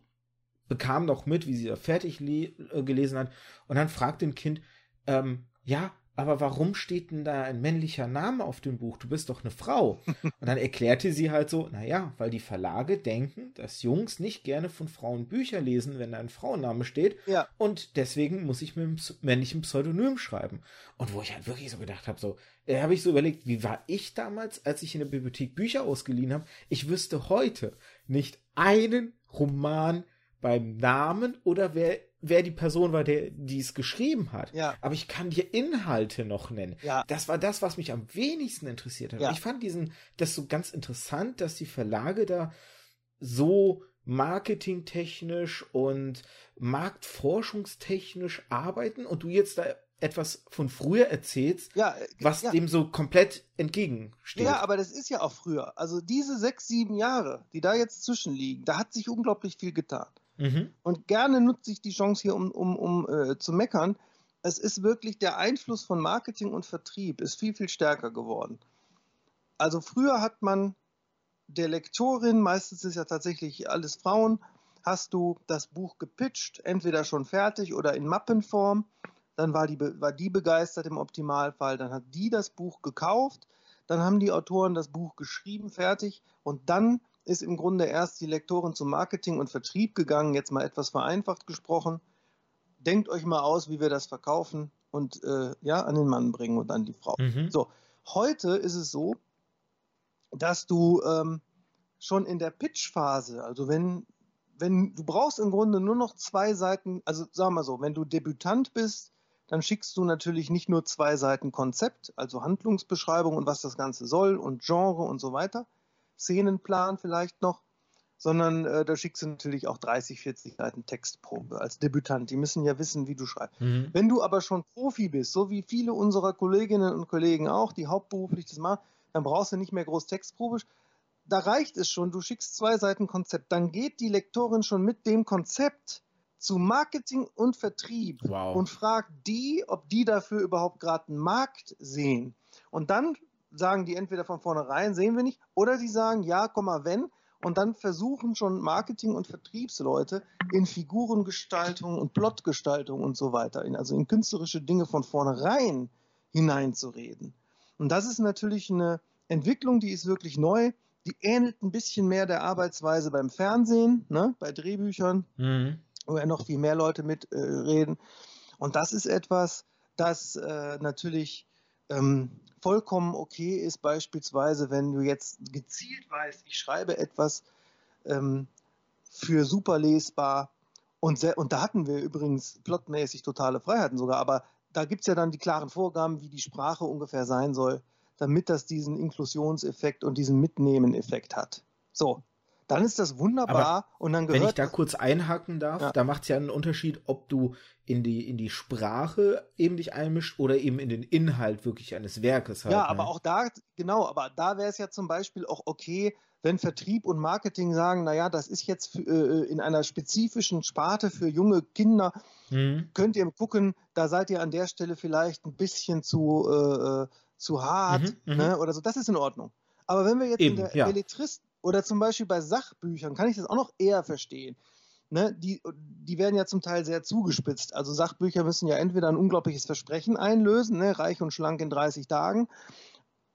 bekam noch mit, wie sie da fertig äh, gelesen hat und dann fragt ein Kind, ähm, ja, aber warum steht denn da ein männlicher Name auf dem Buch? Du bist doch eine Frau. Und dann erklärte sie halt so, naja, weil die Verlage denken, dass Jungs nicht gerne von Frauen Bücher lesen, wenn da ein Frauenname steht. Ja. Und deswegen muss ich mit einem männlichen Pseudonym schreiben. Und wo ich halt wirklich so gedacht habe, so, äh, habe ich so überlegt, wie war ich damals, als ich in der Bibliothek Bücher ausgeliehen habe? Ich wüsste heute nicht einen Roman beim Namen oder wer wer die Person war, der die es geschrieben hat. Ja. Aber ich kann dir Inhalte noch nennen. Ja. Das war das, was mich am wenigsten interessiert hat. Ja. Ich fand diesen das so ganz interessant, dass die Verlage da so marketingtechnisch und marktforschungstechnisch arbeiten und du jetzt da etwas von früher erzählst, ja, äh, was ja. dem so komplett entgegensteht. Ja, aber das ist ja auch früher. Also diese sechs, sieben Jahre, die da jetzt zwischenliegen, da hat sich unglaublich viel getan. Mhm. Und gerne nutze ich die Chance hier, um, um, um äh, zu meckern. Es ist wirklich der Einfluss von Marketing und Vertrieb ist viel, viel stärker geworden. Also früher hat man der Lektorin, meistens ist ja tatsächlich alles Frauen, hast du das Buch gepitcht, entweder schon fertig oder in Mappenform. Dann war die, war die begeistert im Optimalfall. Dann hat die das Buch gekauft. Dann haben die Autoren das Buch geschrieben, fertig. Und dann ist im Grunde erst die Lektorin zum Marketing und Vertrieb gegangen, jetzt mal etwas vereinfacht gesprochen. denkt euch mal aus, wie wir das verkaufen und äh, ja, an den Mann bringen und an die Frau. Mhm. So, heute ist es so, dass du ähm, schon in der Pitch-Phase, also wenn, wenn du brauchst im Grunde nur noch zwei Seiten, also sagen wir so, wenn du Debütant bist, dann schickst du natürlich nicht nur zwei Seiten Konzept, also Handlungsbeschreibung und was das Ganze soll und Genre und so weiter, Szenenplan vielleicht noch, sondern äh, da schickst du natürlich auch 30, 40 Seiten Textprobe als Debütant. Die müssen ja wissen, wie du schreibst. Mhm. Wenn du aber schon Profi bist, so wie viele unserer Kolleginnen und Kollegen auch, die hauptberuflich das machen, dann brauchst du nicht mehr groß Textprobe. Da reicht es schon, du schickst zwei Seiten Konzept. Dann geht die Lektorin schon mit dem Konzept zu Marketing und Vertrieb wow. und fragt die, ob die dafür überhaupt gerade einen Markt sehen. Und dann sagen die entweder von vornherein, sehen wir nicht, oder die sagen, ja, komm mal, wenn. Und dann versuchen schon Marketing- und Vertriebsleute in Figurengestaltung und Plotgestaltung und so weiter, in, also in künstlerische Dinge von vornherein hineinzureden. Und das ist natürlich eine Entwicklung, die ist wirklich neu. Die ähnelt ein bisschen mehr der Arbeitsweise beim Fernsehen, ne, bei Drehbüchern, mhm. wo ja noch viel mehr Leute mitreden. Äh, und das ist etwas, das äh, natürlich ähm, vollkommen okay ist, beispielsweise, wenn du jetzt gezielt weißt, ich schreibe etwas ähm, für super lesbar und, und da hatten wir übrigens plotmäßig totale Freiheiten sogar, aber da gibt es ja dann die klaren Vorgaben, wie die Sprache ungefähr sein soll, damit das diesen Inklusionseffekt und diesen Mitnehmen-Effekt hat. So, dann ist das wunderbar Aber und dann gehört. Wenn ich da kurz einhaken darf, ja. da macht es ja einen Unterschied, ob du in die, in die Sprache eben dich einmischt oder eben in den Inhalt wirklich eines Werkes halt. Ja, ne? aber auch da, genau, aber da wäre es ja zum Beispiel auch okay, wenn Vertrieb und Marketing sagen, naja, das ist jetzt für, äh, in einer spezifischen Sparte für junge Kinder, mhm. könnt ihr gucken, da seid ihr an der Stelle vielleicht ein bisschen zu, äh, äh zu hart mhm, mhm, ne, oder so, das ist in Ordnung. Aber wenn wir jetzt Eben, in der ja. Belletrist oder zum Beispiel bei Sachbüchern kann ich das auch noch eher verstehen. Ne, die, die werden ja zum Teil sehr zugespitzt. Also Sachbücher müssen ja entweder ein unglaubliches Versprechen einlösen, ne, reich und schlank in 30 Tagen,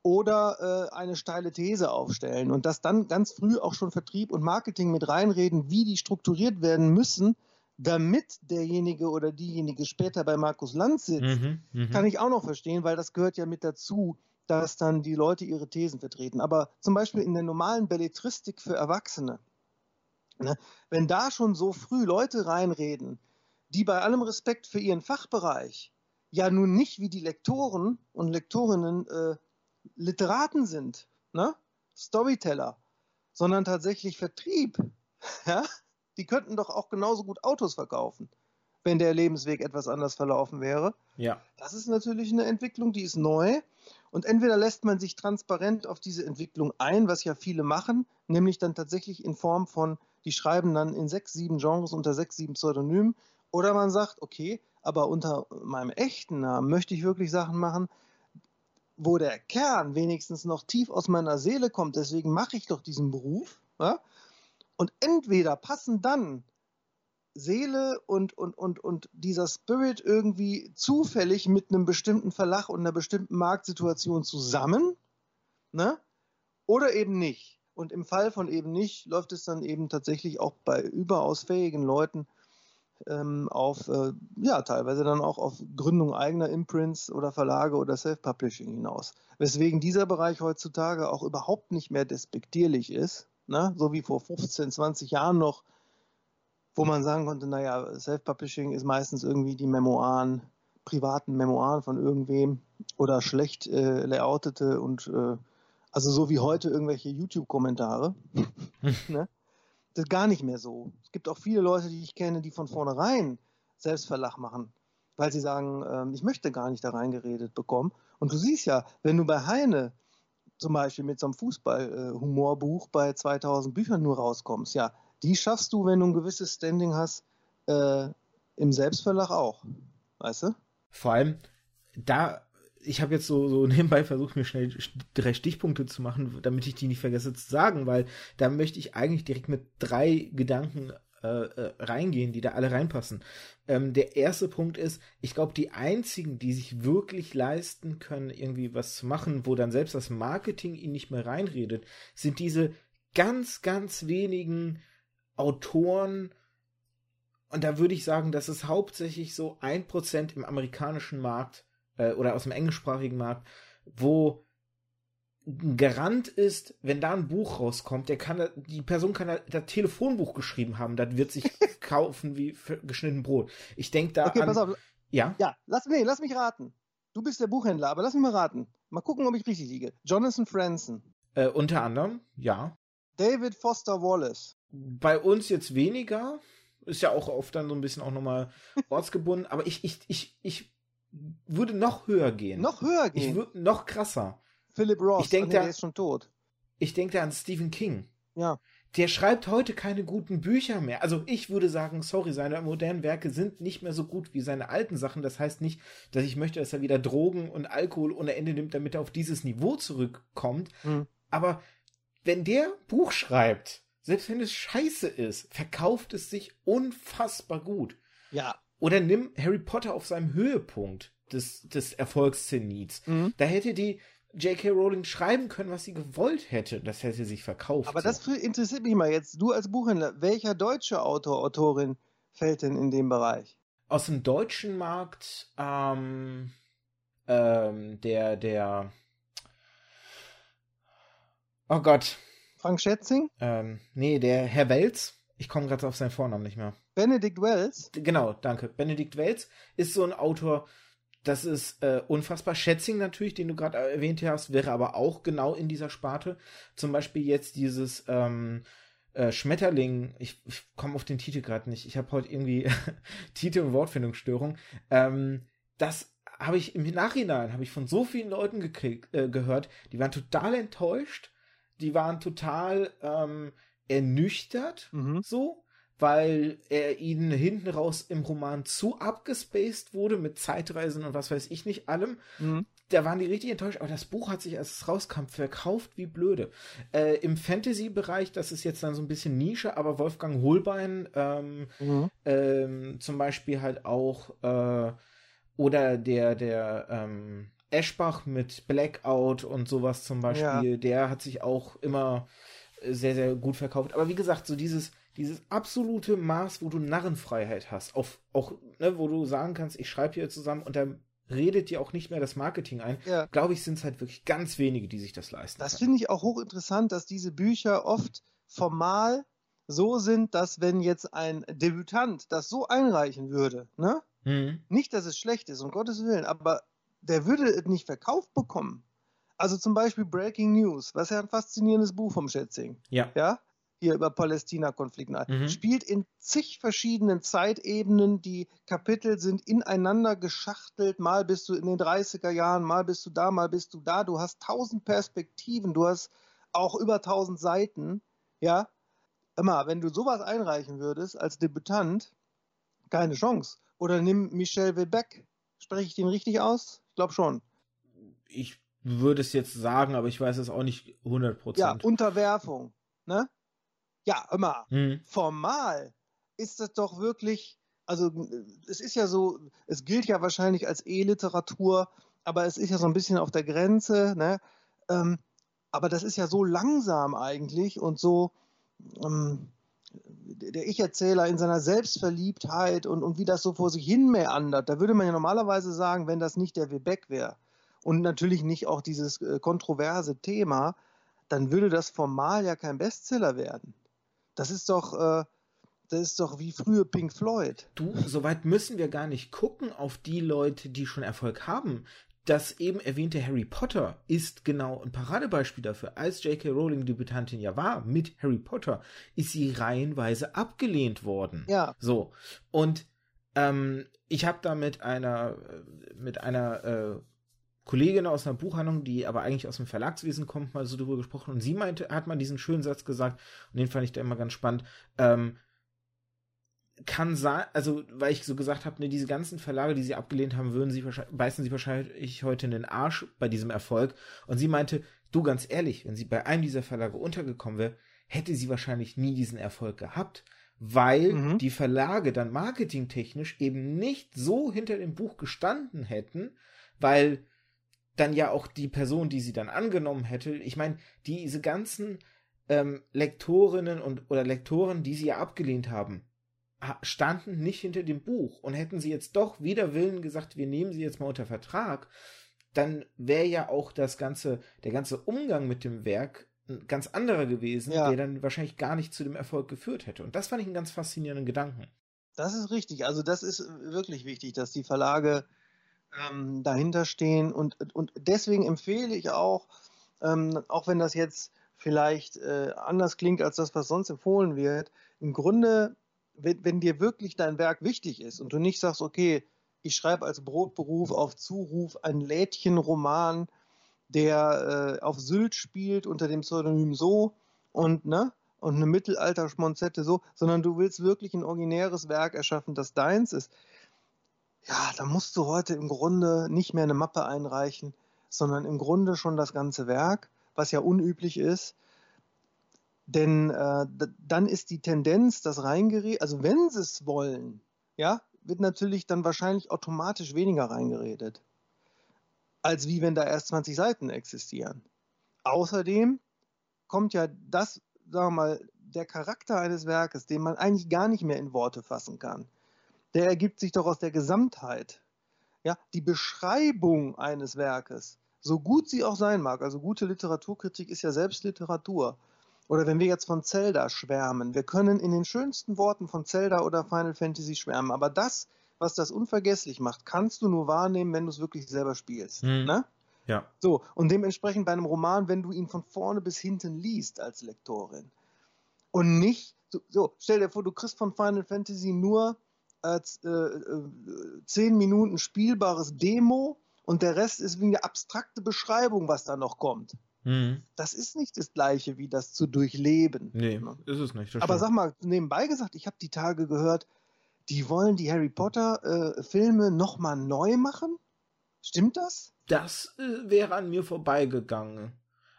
oder äh, eine steile These aufstellen und dass dann ganz früh auch schon Vertrieb und Marketing mit reinreden, wie die strukturiert werden müssen, damit derjenige oder diejenige später bei Markus Lanz sitzt, mhm, mh. kann ich auch noch verstehen, weil das gehört ja mit dazu, dass dann die Leute ihre Thesen vertreten. Aber zum Beispiel in der normalen Belletristik für Erwachsene, ne, wenn da schon so früh Leute reinreden, die bei allem Respekt für ihren Fachbereich ja nun nicht wie die Lektoren und Lektorinnen äh, Literaten sind, ne? Storyteller, sondern tatsächlich Vertrieb, ja? die könnten doch auch genauso gut Autos verkaufen, wenn der Lebensweg etwas anders verlaufen wäre. Ja. Das ist natürlich eine Entwicklung, die ist neu und entweder lässt man sich transparent auf diese Entwicklung ein, was ja viele machen, nämlich dann tatsächlich in Form von, die schreiben dann in sechs, sieben Genres unter sechs, sieben Pseudonymen, oder man sagt, okay, aber unter meinem echten Namen möchte ich wirklich Sachen machen, wo der Kern wenigstens noch tief aus meiner Seele kommt, deswegen mache ich doch diesen Beruf. Ja? Und entweder passen dann Seele und, und, und, und dieser Spirit irgendwie zufällig mit einem bestimmten Verlag und einer bestimmten Marktsituation zusammen, ne? Oder eben nicht. Und im Fall von eben nicht läuft es dann eben tatsächlich auch bei überaus fähigen Leuten ähm, auf, äh, ja, teilweise dann auch auf Gründung eigener Imprints oder Verlage oder Self-Publishing hinaus. Weswegen dieser Bereich heutzutage auch überhaupt nicht mehr despektierlich ist, ne? so wie vor 15, 20 Jahren noch wo man sagen konnte, naja, Self-Publishing ist meistens irgendwie die Memoiren, privaten Memoiren von irgendwem oder schlecht äh, layoutete und äh, also so wie heute irgendwelche YouTube-Kommentare. ne? Das ist gar nicht mehr so. Es gibt auch viele Leute, die ich kenne, die von vornherein Selbstverlag machen, weil sie sagen, ähm, ich möchte gar nicht da reingeredet bekommen. Und du siehst ja, wenn du bei Heine zum Beispiel mit so einem Fußball-Humorbuch äh, bei 2000 Büchern nur rauskommst, ja, die schaffst du, wenn du ein gewisses Standing hast, äh, im Selbstverlag auch. Weißt du? Vor allem, da, ich habe jetzt so, so nebenbei versucht, mir schnell drei Stichpunkte zu machen, damit ich die nicht vergesse zu sagen, weil da möchte ich eigentlich direkt mit drei Gedanken äh, äh, reingehen, die da alle reinpassen. Ähm, der erste Punkt ist, ich glaube, die einzigen, die sich wirklich leisten können, irgendwie was zu machen, wo dann selbst das Marketing ihnen nicht mehr reinredet, sind diese ganz, ganz wenigen Autoren und da würde ich sagen, dass es hauptsächlich so ein Prozent im amerikanischen Markt äh, oder aus dem englischsprachigen Markt, wo Garant ist, wenn da ein Buch rauskommt, der kann, die Person kann das Telefonbuch geschrieben haben, das wird sich kaufen wie geschnitten Brot. Ich denke da okay, an. pass auf. Ja. Ja, lass, nee, lass mich raten. Du bist der Buchhändler, aber lass mich mal raten. Mal gucken, ob ich richtig liege. Jonathan Franzen. Äh, unter anderem, ja. David Foster Wallace. Bei uns jetzt weniger. Ist ja auch oft dann so ein bisschen auch nochmal ortsgebunden. aber ich, ich, ich, ich würde noch höher gehen. Noch höher Ich gehen. würde noch krasser. Philip Ross. Ich denk nee, da- der ist schon tot. Ich denke da an Stephen King. Ja. Der schreibt heute keine guten Bücher mehr. Also ich würde sagen, sorry, seine modernen Werke sind nicht mehr so gut wie seine alten Sachen. Das heißt nicht, dass ich möchte, dass er wieder Drogen und Alkohol ohne Ende nimmt, damit er auf dieses Niveau zurückkommt. Hm. Aber wenn der Buch schreibt, selbst wenn es scheiße ist, verkauft es sich unfassbar gut. Ja. Oder nimm Harry Potter auf seinem Höhepunkt des, des Erfolgszenits. Mhm. Da hätte die J.K. Rowling schreiben können, was sie gewollt hätte. Das hätte sich verkauft. Aber so. das interessiert mich mal jetzt. Du als Buchhändler, welcher deutsche Autor, Autorin fällt denn in den Bereich? aus dem deutschen Markt ähm, ähm, der der oh Gott Frank Schätzing? ähm, nee der Herr Welz ich komme gerade auf seinen Vornamen nicht mehr Benedict Wells? genau danke Benedikt Welz ist so ein Autor das ist äh, unfassbar Schätzing natürlich den du gerade erwähnt hast wäre aber auch genau in dieser Sparte zum Beispiel jetzt dieses ähm, äh, Schmetterling, ich, ich komme auf den Titel gerade nicht. Ich habe heute irgendwie Titel- und Wortfindungsstörung. Ähm, das habe ich im Nachhinein, habe ich von so vielen Leuten gekriegt, äh, gehört, die waren total enttäuscht, die waren total ähm, ernüchtert, Mhm. so, weil er ihnen hinten raus im Roman zu abgespaced wurde mit Zeitreisen und was weiß ich nicht allem Mhm. da waren die richtig enttäuscht, aber das Buch hat sich, als es rauskam, verkauft wie blöde. Äh, Im Fantasy-Bereich, das ist jetzt dann so ein bisschen Nische, aber Wolfgang Holbein ähm, Mhm. ähm, zum Beispiel halt auch äh, oder der, der ähm, Eschbach mit Blackout und sowas zum Beispiel, der hat sich auch immer äh, sehr, sehr gut verkauft. Aber wie gesagt, so dieses, dieses absolute Maß, wo du Narrenfreiheit hast, auf, auch, ne, wo du sagen kannst, ich schreibe hier zusammen und dann redet dir auch nicht mehr das Marketing ein, Ja. glaube ich, sind es halt wirklich ganz wenige, die sich das leisten Das finde ich auch hochinteressant, dass diese Bücher oft formal so sind, dass wenn jetzt ein Debütant das so einreichen würde, ne? Mhm. Nicht, dass es schlecht ist, um Gottes Willen, aber der würde es nicht verkauft bekommen. Also zum Beispiel Breaking News, was ja ein faszinierendes Buch vom Schätzing, Ja. ja, hier über Palästina-Konflikt, Mhm. spielt in zig verschiedenen Zeitebenen, die Kapitel sind ineinander geschachtelt, mal bist du in den 30er Jahren, mal bist du da, mal bist du da, du hast tausend Perspektiven, du hast auch über tausend Seiten, ja. Immer, wenn du sowas einreichen würdest als Debütant, keine Chance. Oder nimm Michel Webeck. Spreche ich den richtig aus? Ich glaube schon. Ich würde es jetzt sagen, aber ich weiß es auch nicht 100%. Ja, Unterwerfung. Ne? Ja, immer. Mhm. Formal ist das doch wirklich, also es ist ja so, es gilt ja wahrscheinlich als E-Literatur, aber es ist ja so ein bisschen auf der Grenze, ne? Ähm, aber das ist ja so langsam eigentlich und so ähm, der Ich-Erzähler in seiner Selbstverliebtheit und, und wie das so vor sich hin meandert. Da würde man ja normalerweise sagen, wenn das nicht der Webeck wäre und natürlich nicht auch dieses äh, kontroverse Thema, dann würde das formal ja kein Bestseller werden. Das ist doch, äh, das ist doch wie früher Pink Floyd. Du, soweit müssen wir gar nicht gucken auf die Leute, die schon Erfolg haben. Das eben erwähnte Harry Potter ist genau ein Paradebeispiel dafür. Als J.K. Rowling Debütantin ja war mit Harry Potter, ist sie reihenweise abgelehnt worden. Ja. So. Und ähm, ich habe da mit einer, äh, mit einer äh, Kollegin aus einer Buchhandlung, die aber eigentlich aus dem Verlagswesen kommt, mal so drüber gesprochen. Und sie meinte, hat mal diesen schönen Satz gesagt, und den fand ich da immer ganz spannend. Ähm, kann sein, also weil ich so gesagt habe, ne, diese ganzen Verlage, die sie abgelehnt haben, würden sie wahrscheinlich, beißen sie wahrscheinlich heute in den Arsch bei diesem Erfolg. Und sie meinte, du ganz ehrlich, wenn sie bei einem dieser Verlage untergekommen wäre, hätte sie wahrscheinlich nie diesen Erfolg gehabt, weil Mhm. die Verlage dann marketingtechnisch eben nicht so hinter dem Buch gestanden hätten, weil dann ja auch die Person, die sie dann angenommen hätte, ich meine, diese ganzen ähm, Lektorinnen und oder Lektoren, die sie ja abgelehnt haben, standen nicht hinter dem Buch und hätten sie jetzt doch wider Willen gesagt, wir nehmen sie jetzt mal unter Vertrag, dann wäre ja auch das ganze, der ganze Umgang mit dem Werk ein ganz anderer gewesen, ja. der dann wahrscheinlich gar nicht zu dem Erfolg geführt hätte. Und das fand ich einen ganz faszinierenden Gedanken. Das ist richtig. Also das ist wirklich wichtig, dass die Verlage ähm, dahinter stehen. Und, und deswegen empfehle ich auch, ähm, auch wenn das jetzt vielleicht äh, anders klingt als das, was sonst empfohlen wird, im Grunde, wenn, wenn dir wirklich dein Werk wichtig ist und du nicht sagst, okay, ich schreibe als Brotberuf auf Zuruf ein Lädchenroman, der äh, auf Sylt spielt unter dem Pseudonym so und ne und eine Mittelalter-Schmonzette so, sondern du willst wirklich ein originäres Werk erschaffen, das deins ist. Ja, da musst du heute im Grunde nicht mehr eine Mappe einreichen, sondern im Grunde schon das ganze Werk, was ja unüblich ist. Denn äh, dann ist die Tendenz, das reingeredet, also wenn sie es wollen, ja, wird natürlich dann wahrscheinlich automatisch weniger reingeredet, als wie wenn da erst 20 Seiten existieren. Außerdem kommt ja das, sagen wir mal, der Charakter eines Werkes, den man eigentlich gar nicht mehr in Worte fassen kann, der ergibt sich doch aus der Gesamtheit. Ja, die Beschreibung eines Werkes, so gut sie auch sein mag, also gute Literaturkritik ist ja selbst Literatur, oder wenn wir jetzt von Zelda schwärmen, wir können in den schönsten Worten von Zelda oder Final Fantasy schwärmen, aber das, was das unvergesslich macht, kannst du nur wahrnehmen, wenn du es wirklich selber spielst. Hm. Ne? Ja. So, und dementsprechend bei einem Roman, wenn du ihn von vorne bis hinten liest als Lektorin. Und nicht, so, so stell dir vor, du kriegst von Final Fantasy nur äh, äh, zehn Minuten spielbares Demo und der Rest ist wie eine abstrakte Beschreibung, was da noch kommt. Mhm. Das ist nicht das Gleiche wie das zu durchleben. Nee, ne? ist es nicht. Aber sag mal, nebenbei gesagt, ich habe die Tage gehört, die wollen die Harry Potter-Filme äh, nochmal neu machen. Stimmt das? Das äh, wäre an mir vorbeigegangen.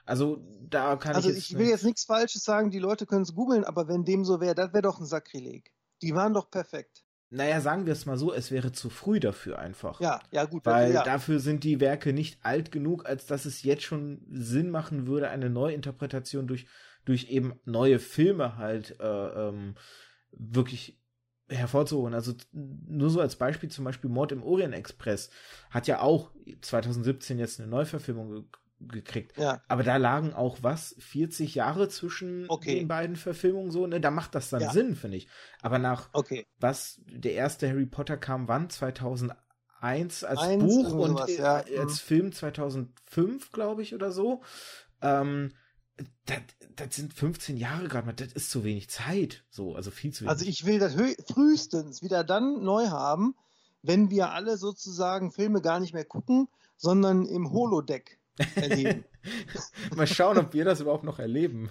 Also da kann also ich. Also ich will jetzt nichts Falsches sagen, die Leute können es googeln, aber wenn dem so wäre, das wäre doch ein Sakrileg. Die waren doch perfekt. Naja, sagen wir es mal so, es wäre zu früh dafür einfach. Ja, ja, gut. Weil ja. dafür sind die Werke nicht alt genug, als dass es jetzt schon Sinn machen würde, eine Neuinterpretation durch, durch eben neue Filme halt äh, ähm, wirklich hervorzuholen. Also nur so als Beispiel zum Beispiel Mord im Orient Express hat ja auch 2017 jetzt eine Neuverfilmung gekriegt. Ja. Aber da lagen auch was, 40 Jahre zwischen okay. den beiden Verfilmungen so, ne? Da macht das dann ja. Sinn, finde ich. Aber nach okay. was, der erste Harry Potter kam wann? 2001 als Eins, Buch und sowas, ja. als mhm. Film 2005, glaube ich, oder so. Ähm, das, das sind 15 Jahre gerade mal, das ist zu wenig Zeit. So, also viel zu wenig. Also ich will das frühestens wieder dann neu haben, wenn wir alle sozusagen Filme gar nicht mehr gucken, sondern im Holodeck erleben. mal schauen, ob wir das überhaupt noch erleben.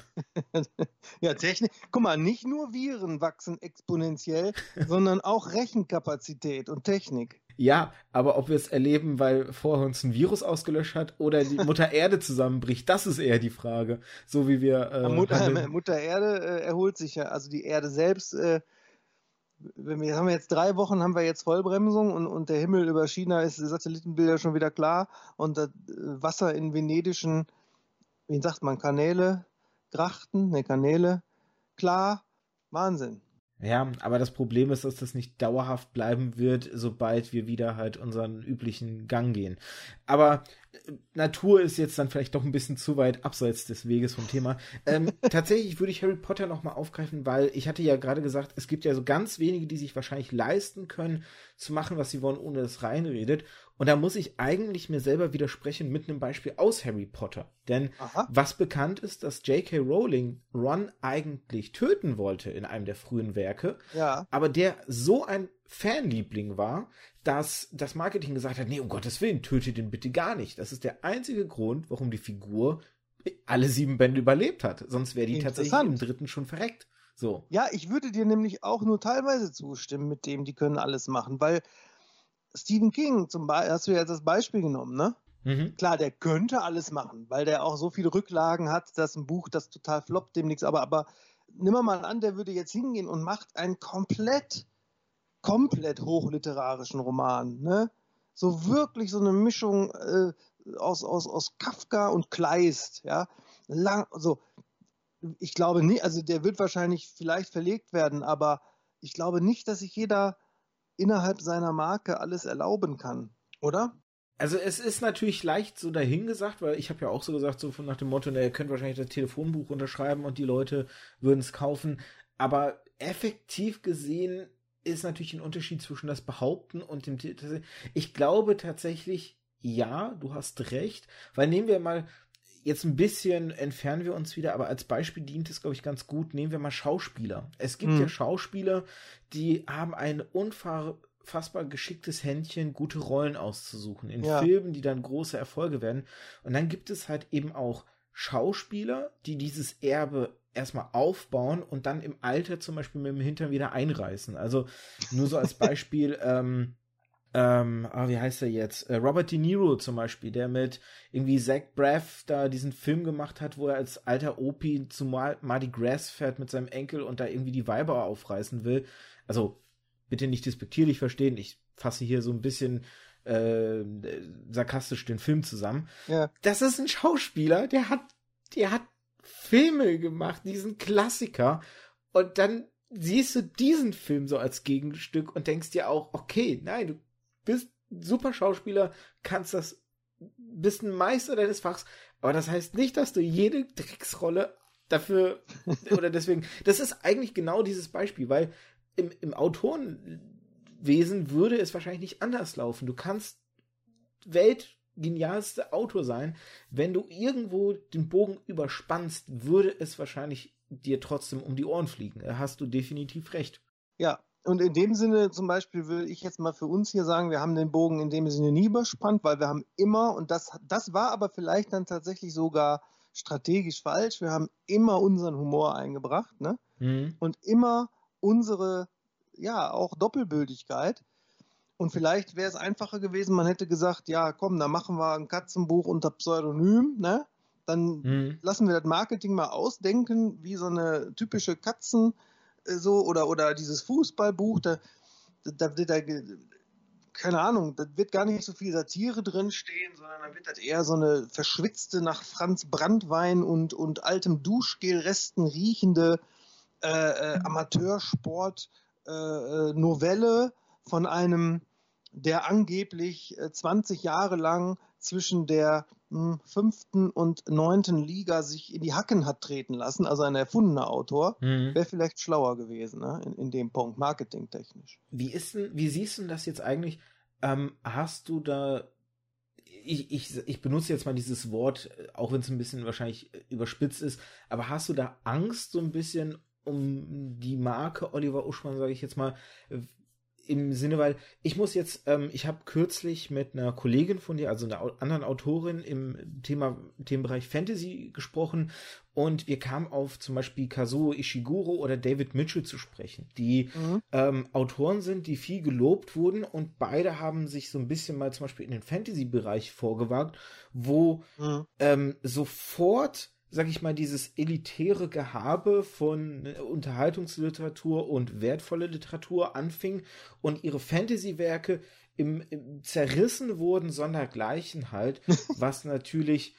ja, Technik. Guck mal, nicht nur Viren wachsen exponentiell, sondern auch Rechenkapazität und Technik. Ja, aber ob wir es erleben, weil vorher uns ein Virus ausgelöscht hat oder die Mutter Erde zusammenbricht, das ist eher die Frage. So wie wir. Äh, Mutter, Mutter, Erde äh, erholt sich ja, also die Erde selbst. Äh, wir haben jetzt drei Wochen, haben wir jetzt Vollbremsung und, und der Himmel über China ist Satellitenbilder schon wieder klar und das äh, Wasser in venedischen, wie sagt man, Kanäle, Grachten, ne Kanäle, klar, Wahnsinn. Ja, aber das Problem ist, dass das nicht dauerhaft bleiben wird, sobald wir wieder halt unseren üblichen Gang gehen. Aber äh, Natur ist jetzt dann vielleicht doch ein bisschen zu weit abseits des Weges vom Thema. Ähm, tatsächlich würde ich Harry Potter nochmal aufgreifen, weil ich hatte ja gerade gesagt, es gibt ja so ganz wenige, die sich wahrscheinlich leisten können, zu machen, was sie wollen, ohne dass reinredet. Und da muss ich eigentlich mir selber widersprechen mit einem Beispiel aus Harry Potter. Denn Aha. was bekannt ist, dass J.K. Rowling Ron eigentlich töten wollte in einem der frühen Werke, ja. aber der so ein Fanliebling war, dass das Marketing gesagt hat, nee, um Gottes Willen, töte den bitte gar nicht. Das ist der einzige Grund, warum die Figur alle sieben Bände überlebt hat. Sonst wäre die tatsächlich im dritten schon verreckt. So. Ja, ich würde dir nämlich auch nur teilweise zustimmen mit dem, die können alles machen, weil Stephen King zum Beispiel, hast du ja jetzt das Beispiel genommen, ne? Mhm. Klar, der könnte alles machen, weil der auch so viele Rücklagen hat, dass ein Buch, das total floppt, demnächst. Aber, aber nimm mal an, der würde jetzt hingehen und macht einen komplett, komplett hochliterarischen Roman, ne? So wirklich so eine Mischung äh, aus, aus, aus Kafka und Kleist, ja? Lang, so. Ich glaube nicht, also der wird wahrscheinlich vielleicht verlegt werden, aber ich glaube nicht, dass sich jeder innerhalb seiner Marke alles erlauben kann, oder? Also es ist natürlich leicht so dahingesagt, weil ich habe ja auch so gesagt, so von nach dem Motto, na, ihr könnt wahrscheinlich das Telefonbuch unterschreiben und die Leute würden es kaufen. Aber effektiv gesehen ist natürlich ein Unterschied zwischen das Behaupten und dem. Ich glaube tatsächlich, ja, du hast recht, weil nehmen wir mal jetzt ein bisschen entfernen wir uns wieder, aber als Beispiel dient es, glaube ich, ganz gut. Nehmen wir mal Schauspieler. Es gibt mhm. ja Schauspieler, die haben ein unfassbar geschicktes Händchen, gute Rollen auszusuchen in ja. Filmen, die dann große Erfolge werden. Und dann gibt es halt eben auch Schauspieler, die dieses Erbe erstmal aufbauen und dann im Alter zum Beispiel mit dem Hintern wieder einreißen. Also nur so als Beispiel, ähm, ähm, ah, wie heißt er jetzt? Äh, Robert De Niro zum Beispiel, der mit irgendwie Zach Braff da diesen Film gemacht hat, wo er als alter Opi zu Mardi Gras fährt mit seinem Enkel und da irgendwie die Weiber aufreißen will. Also bitte nicht despektierlich verstehen, ich fasse hier so ein bisschen äh, sarkastisch den Film zusammen. Ja. Das ist ein Schauspieler, der hat, der hat Filme gemacht, diesen Klassiker. Und dann siehst du diesen Film so als Gegenstück und denkst dir auch, okay, nein, du bist super Schauspieler, kannst das, bist ein Meister deines Fachs, aber das heißt nicht, dass du jede Drecksrolle dafür oder deswegen, das ist eigentlich genau dieses Beispiel, weil im, im Autorenwesen würde es wahrscheinlich nicht anders laufen. Du kannst weltgenialste Autor sein, wenn du irgendwo den Bogen überspannst, würde es wahrscheinlich dir trotzdem um die Ohren fliegen. Da hast du definitiv recht. Ja, und in dem Sinne zum Beispiel will ich jetzt mal für uns hier sagen, wir haben den Bogen in dem Sinne nie überspannt, weil wir haben immer, und das, das war aber vielleicht dann tatsächlich sogar strategisch falsch, wir haben immer unseren Humor eingebracht ne? Mhm. und immer unsere, ja, auch Doppelbödigkeit. Und vielleicht wäre es einfacher gewesen, man hätte gesagt, ja, komm, dann machen wir ein Katzenbuch unter Pseudonym, ne? Dann mhm. lassen wir das Marketing mal ausdenken, wie so eine typische Katzen- so oder, oder dieses Fußballbuch, da, da wird da, keine Ahnung, da wird gar nicht so viel Satire drin stehen, sondern da wird das eher so eine verschwitzte, nach Franz Brandwein und, und altem Duschgelresten riechende äh, äh, Amateursport-Novelle äh, von einem, der angeblich 20 äh, Jahre lang zwischen der hm, fünften und neunten Liga sich in die Hacken hat treten lassen, also ein erfundener Autor, mhm. wäre vielleicht schlauer gewesen ne? in, in dem Punkt, marketingtechnisch. Wie, ist denn, wie siehst du das jetzt eigentlich? Ähm, hast du da ich, ich, ich benutze jetzt mal dieses Wort, auch wenn es ein bisschen wahrscheinlich überspitzt ist, aber hast du da Angst so ein bisschen um die Marke Oliver Uschmann, sage ich jetzt mal, im Sinne, weil ich muss jetzt, ähm, ich habe kürzlich mit einer Kollegin von dir, also einer anderen Autorin im Thema, Themenbereich Fantasy gesprochen und wir kamen auf zum Beispiel Kazuo Ishiguro oder David Mitchell zu sprechen, die mhm. ähm, Autoren sind, die viel gelobt wurden und beide haben sich so ein bisschen mal zum Beispiel in den Fantasy-Bereich vorgewagt, wo mhm. ähm, sofort sag ich mal, dieses elitäre Gehabe von äh, Unterhaltungsliteratur und wertvolle Literatur anfing und ihre Fantasy-Werke im, im zerrissen wurden, sondergleichen halt, was natürlich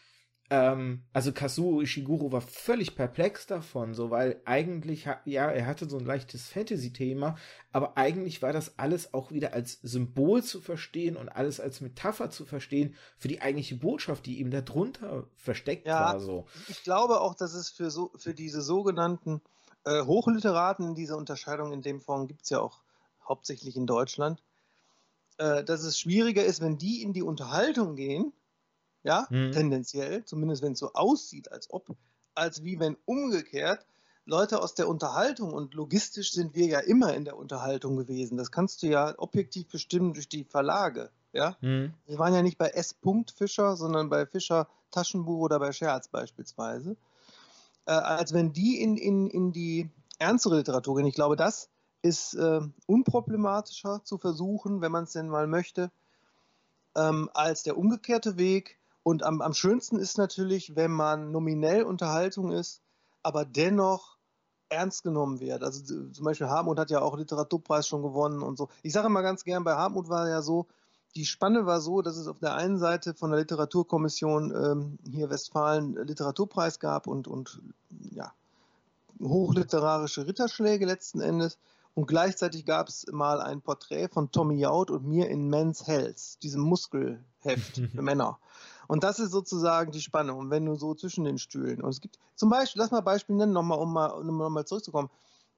ähm, also Kazuo Ishiguro war völlig perplex davon, so weil eigentlich, ja, er hatte so ein leichtes Fantasy-Thema, aber eigentlich war das alles auch wieder als Symbol zu verstehen und alles als Metapher zu verstehen für die eigentliche Botschaft, die ihm darunter versteckt ja, war. So. Ich glaube auch, dass es für, so, für diese sogenannten äh, Hochliteraten, diese Unterscheidung in dem Form gibt es ja auch hauptsächlich in Deutschland, äh, dass es schwieriger ist, wenn die in die Unterhaltung gehen ja, mhm. tendenziell, zumindest wenn es so aussieht, als ob, als wie wenn umgekehrt Leute aus der Unterhaltung und logistisch sind wir ja immer in der Unterhaltung gewesen. Das kannst du ja objektiv bestimmen durch die Verlage. Ja? Mhm. Wir waren ja nicht bei S. Fischer, sondern bei Fischer Taschenbuch oder bei Scherz beispielsweise. Äh, als wenn die in, in, in die ernstere Literatur gehen. Ich glaube, das ist äh, unproblematischer zu versuchen, wenn man es denn mal möchte, ähm, als der umgekehrte Weg, und am, am schönsten ist natürlich, wenn man nominell Unterhaltung ist, aber dennoch ernst genommen wird. Also zum Beispiel Hartmut hat ja auch Literaturpreis schon gewonnen und so. Ich sage immer ganz gern, bei Hartmut war ja so, die Spanne war so, dass es auf der einen Seite von der Literaturkommission ähm, hier Westfalen Literaturpreis gab und, und ja, hochliterarische Ritterschläge letzten Endes. Und gleichzeitig gab es mal ein Porträt von Tommy Jaud und mir in Men's Health, diesem Muskelheft für Männer. Und das ist sozusagen die Spannung. Und wenn du so zwischen den Stühlen. Und es gibt zum Beispiel, lass mal ein Beispiel nennen, nochmal, um mal, um mal zurückzukommen.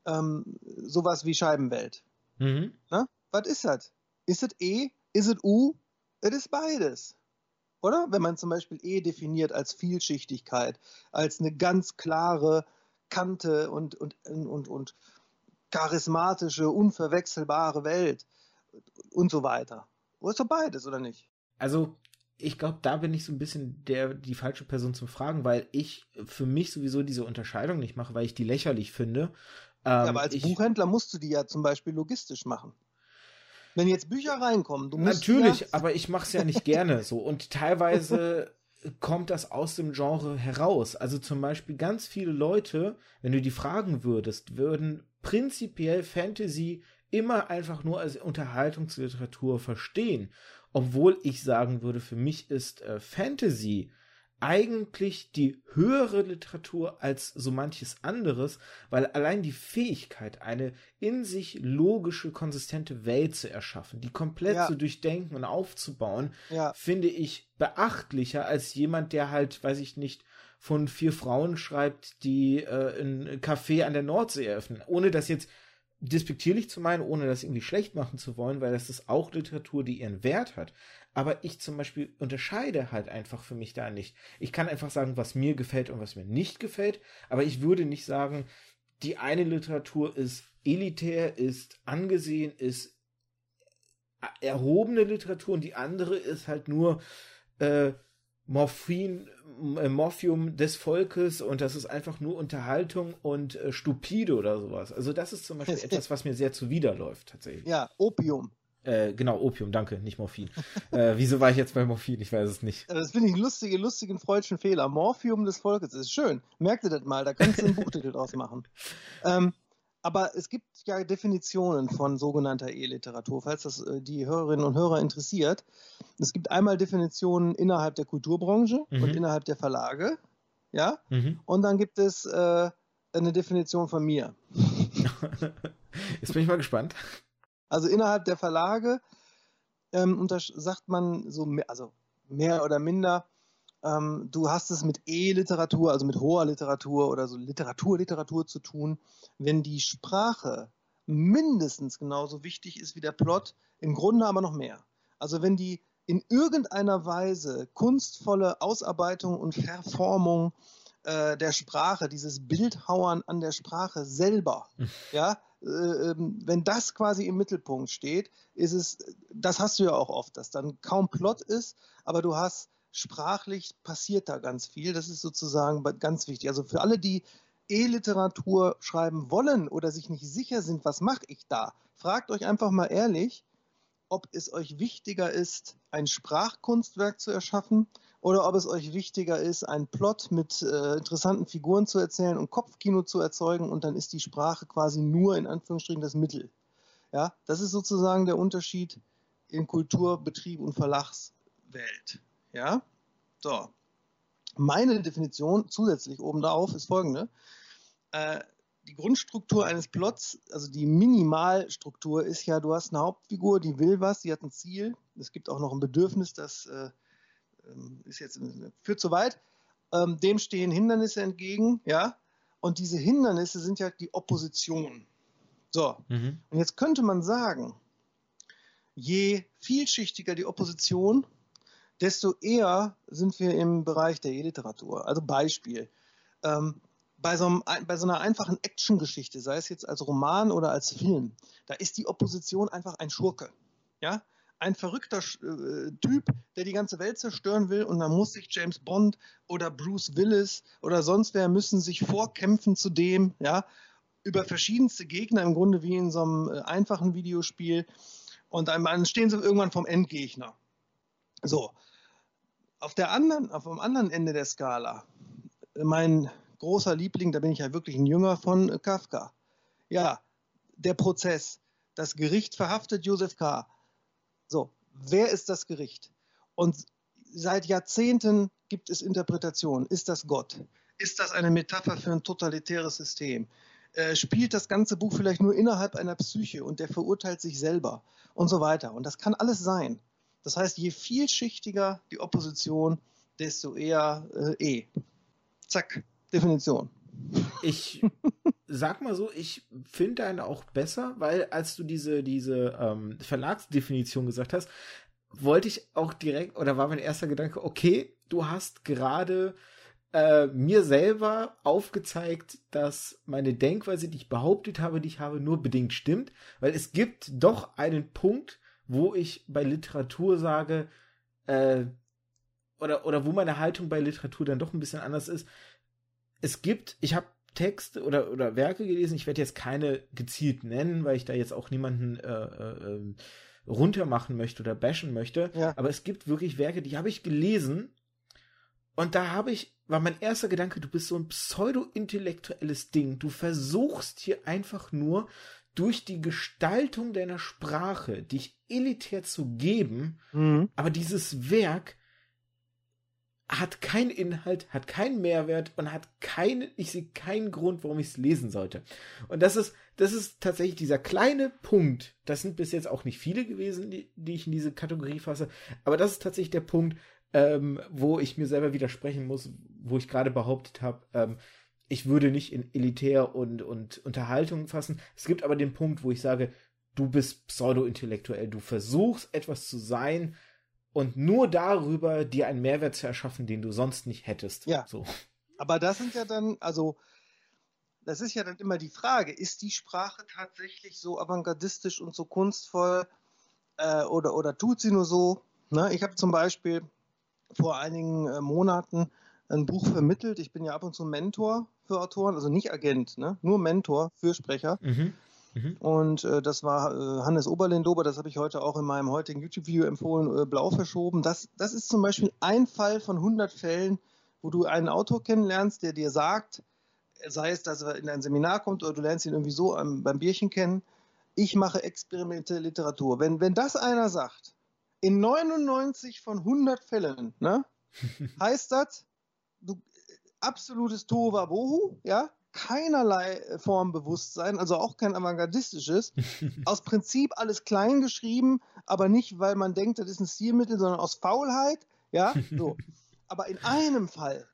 Ähm, sowas wie Scheibenwelt. Mhm. Na? Was ist das? Ist es E? Ist es U? Es ist beides. Oder? Wenn man zum Beispiel E definiert als Vielschichtigkeit, als eine ganz klare Kante und, und, und, und charismatische, unverwechselbare Welt und so weiter. Wo ist doch beides, oder nicht? Also, ich glaube, da bin ich so ein bisschen der, die falsche Person zum Fragen, weil ich für mich sowieso diese Unterscheidung nicht mache, weil ich die lächerlich finde. Ähm, ja, aber als ich, Buchhändler musst du die ja zum Beispiel logistisch machen. Wenn jetzt Bücher reinkommen, du musst. Natürlich, ja aber ich mache es ja nicht gerne so. Und teilweise kommt das aus dem Genre heraus. Also zum Beispiel ganz viele Leute, wenn du die fragen würdest, würden prinzipiell Fantasy immer einfach nur als Unterhaltungsliteratur verstehen. Obwohl ich sagen würde, für mich ist äh, Fantasy eigentlich die höhere Literatur als so manches anderes, weil allein die Fähigkeit, eine in sich logische, konsistente Welt zu erschaffen, die komplett ja. zu durchdenken und aufzubauen, ja. finde ich beachtlicher als jemand, der halt, weiß ich nicht, von vier Frauen schreibt, die äh, ein Café an der Nordsee eröffnen, ohne das jetzt despektierlich zu meinen, ohne das irgendwie schlecht machen zu wollen, weil das ist auch Literatur, die ihren Wert hat. Aber ich zum Beispiel unterscheide halt einfach für mich da nicht. Ich kann einfach sagen, was mir gefällt und was mir nicht gefällt, aber ich würde nicht sagen, die eine Literatur ist elitär, ist angesehen, ist erhobene Literatur und die andere ist halt nur äh, Morphin, äh, Morphium des Volkes und das ist einfach nur Unterhaltung und äh, stupide oder sowas. Also das ist zum Beispiel etwas, was mir sehr zuwiderläuft tatsächlich. Ja, Opium. Äh, genau, Opium, danke, nicht Morphin. äh, wieso war ich jetzt bei Morphin? Ich weiß es nicht. Das finde ich einen lustigen, lustigen freudschen Fehler. Morphium des Volkes ist schön. Merkt ihr das mal, da kannst du einen Buchtitel draus machen. Ähm, aber es gibt ja Definitionen von sogenannter E-Literatur, falls das äh, die Hörerinnen und Hörer interessiert. Es gibt einmal Definitionen innerhalb der Kulturbranche mhm. und innerhalb der Verlage. Ja? Mhm. Und dann gibt es äh, eine Definition von mir. Jetzt bin ich mal gespannt. Also innerhalb der Verlage ähm, sagt man so, also mehr oder minder, ähm, du hast es mit E-Literatur, also mit hoher Literatur oder so Literatur, Literatur zu tun, wenn die Sprache mindestens genauso wichtig ist wie der Plot, im Grunde aber noch mehr. Also wenn die in irgendeiner Weise kunstvolle Ausarbeitung und Verformung äh, der Sprache, dieses Bildhauern an der Sprache selber, ja, äh, ähm, wenn das quasi im Mittelpunkt steht, ist es, das hast du ja auch oft, dass dann kaum Plot ist, aber du hast sprachlich passiert da ganz viel. Das ist sozusagen ganz wichtig. Also für alle, die E-Literatur schreiben wollen oder sich nicht sicher sind, was mache ich da, fragt euch einfach mal ehrlich, ob es euch wichtiger ist, ein Sprachkunstwerk zu erschaffen oder ob es euch wichtiger ist, einen Plot mit äh, interessanten Figuren zu erzählen und Kopfkino zu erzeugen und dann ist die Sprache quasi nur in Anführungsstrichen das Mittel. Ja, das ist sozusagen der Unterschied in Kultur, Betrieb und Verlagswelt. Ja, so. Meine Definition zusätzlich oben drauf ist folgende. Äh, die Grundstruktur eines Plots, also die Minimalstruktur ist ja, du hast eine Hauptfigur, die will was, die hat ein Ziel. Es gibt auch noch ein Bedürfnis, das äh, ähm, ist jetzt, führt zu weit. Ähm, dem stehen Hindernisse entgegen, ja. Und diese Hindernisse sind ja die Opposition. So. Mhm. Und jetzt könnte man sagen, je vielschichtiger die Opposition, desto eher sind wir im Bereich der E-Literatur. Also Beispiel. Ähm, bei so, einem, bei so, einer einfachen Actiongeschichte, sei es jetzt als Roman oder als Film, da ist die Opposition einfach ein Schurke. Ja? ein verrückter äh, Typ, der die ganze Welt zerstören will und dann muss sich James Bond oder Bruce Willis oder sonst wer müssen sich vorkämpfen zu dem, ja, über verschiedenste Gegner im Grunde wie in so einem äh, einfachen Videospiel und dann stehen sie irgendwann vom Endgegner. So. Auf der anderen, auf dem anderen Ende der Skala, mein großer Liebling, da bin ich ja wirklich ein Jünger von äh, Kafka. Ja, der Prozess. Das Gericht verhaftet Josef K. So, wer ist das Gericht? Und seit Jahrzehnten gibt es Interpretationen. Ist das Gott? Ist das eine Metapher für ein totalitäres System? äh, spielt das ganze Buch vielleicht nur innerhalb einer Psyche und der verurteilt sich selber und so weiter. Und das kann alles sein. Das heißt, je vielschichtiger die Opposition, desto eher äh, E. Zack, Definition. Ich sag mal so, ich finde eine auch besser, weil als du diese, diese ähm, Verlagsdefinition gesagt hast, wollte ich auch direkt, oder war mein erster Gedanke, okay, du hast gerade äh, mir selber aufgezeigt, dass meine Denkweise, die ich behauptet habe, die ich habe, nur bedingt stimmt, weil es gibt doch einen Punkt, wo ich bei Literatur sage, äh, oder, oder wo meine Haltung bei Literatur dann doch ein bisschen anders ist. Es gibt, ich habe Texte oder, oder Werke gelesen, ich werde jetzt keine gezielt nennen, weil ich da jetzt auch niemanden äh, äh, ähm, runtermachen möchte oder bashen möchte. Ja. Aber es gibt wirklich Werke, die habe ich gelesen und da habe ich, war mein erster Gedanke, du bist so ein pseudo-intellektuelles Ding. Du versuchst hier einfach nur durch die Gestaltung deiner Sprache dich elitär zu geben, mhm. aber dieses Werk hat keinen Inhalt, hat keinen Mehrwert und hat keine, ich sehe keinen Grund, warum ich es lesen sollte. Und das ist, das ist tatsächlich dieser kleine Punkt. Das sind bis jetzt auch nicht viele gewesen, die, die ich in diese Kategorie fasse. Aber das ist tatsächlich der Punkt, ähm, wo ich mir selber widersprechen muss, wo ich gerade behauptet habe, ähm, ich würde nicht in Elitär und, und Unterhaltung fassen. Es gibt aber den Punkt, wo ich sage, du bist pseudo-intellektuell, du versuchst etwas zu sein, und nur darüber dir einen Mehrwert zu erschaffen, den du sonst nicht hättest. Ja. So. Aber das sind ja dann, also, das ist ja dann immer die Frage, ist die Sprache tatsächlich so avantgardistisch und so kunstvoll äh, oder, oder tut sie nur so? Ne? Ich habe zum Beispiel vor einigen äh, Monaten ein Buch vermittelt. Ich bin ja ab und zu Mentor für Autoren, also nicht Agent, ne? nur Mentor für Sprecher. Mhm. Mhm. Und äh, das war äh, Hannes Oberlindober, das habe ich heute auch in meinem heutigen YouTube-Video empfohlen, äh, blau verschoben. Das, das ist zum Beispiel ein Fall von 100 Fällen, wo du einen Autor kennenlernst, der dir sagt, sei es, dass er in ein Seminar kommt oder du lernst ihn irgendwie so am, beim Bierchen kennen, ich mache experimentelle Literatur. Wenn, wenn das einer sagt, in 99 von 100 Fällen, ne, heißt das, du, absolutes Tohuwabohu, ja, keinerlei Formbewusstsein, also auch kein avantgardistisches. aus Prinzip alles klein geschrieben, aber nicht, weil man denkt, das ist ein Stilmittel, sondern aus Faulheit. Ja, so. Aber in einem Fall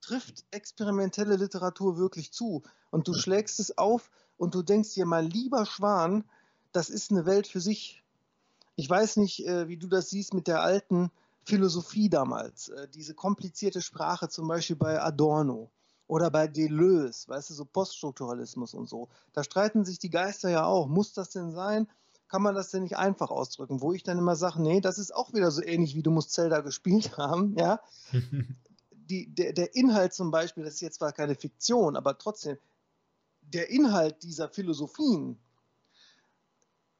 trifft experimentelle Literatur wirklich zu und du schlägst es auf und du denkst dir, mein lieber Schwan, das ist eine Welt für sich. Ich weiß nicht, äh, wie du das siehst mit der alten Philosophie damals, äh, diese komplizierte Sprache zum Beispiel bei Adorno oder bei Deleuze, weißt du, so Poststrukturalismus und so. Da streiten sich die Geister ja auch. Muss das denn sein? Kann man das denn nicht einfach ausdrücken? Wo ich dann immer sage, nee, das ist auch wieder so ähnlich wie du musst Zelda gespielt haben, ja. die, der, der Inhalt zum Beispiel, das ist jetzt zwar keine Fiktion, aber trotzdem, der Inhalt dieser Philosophien,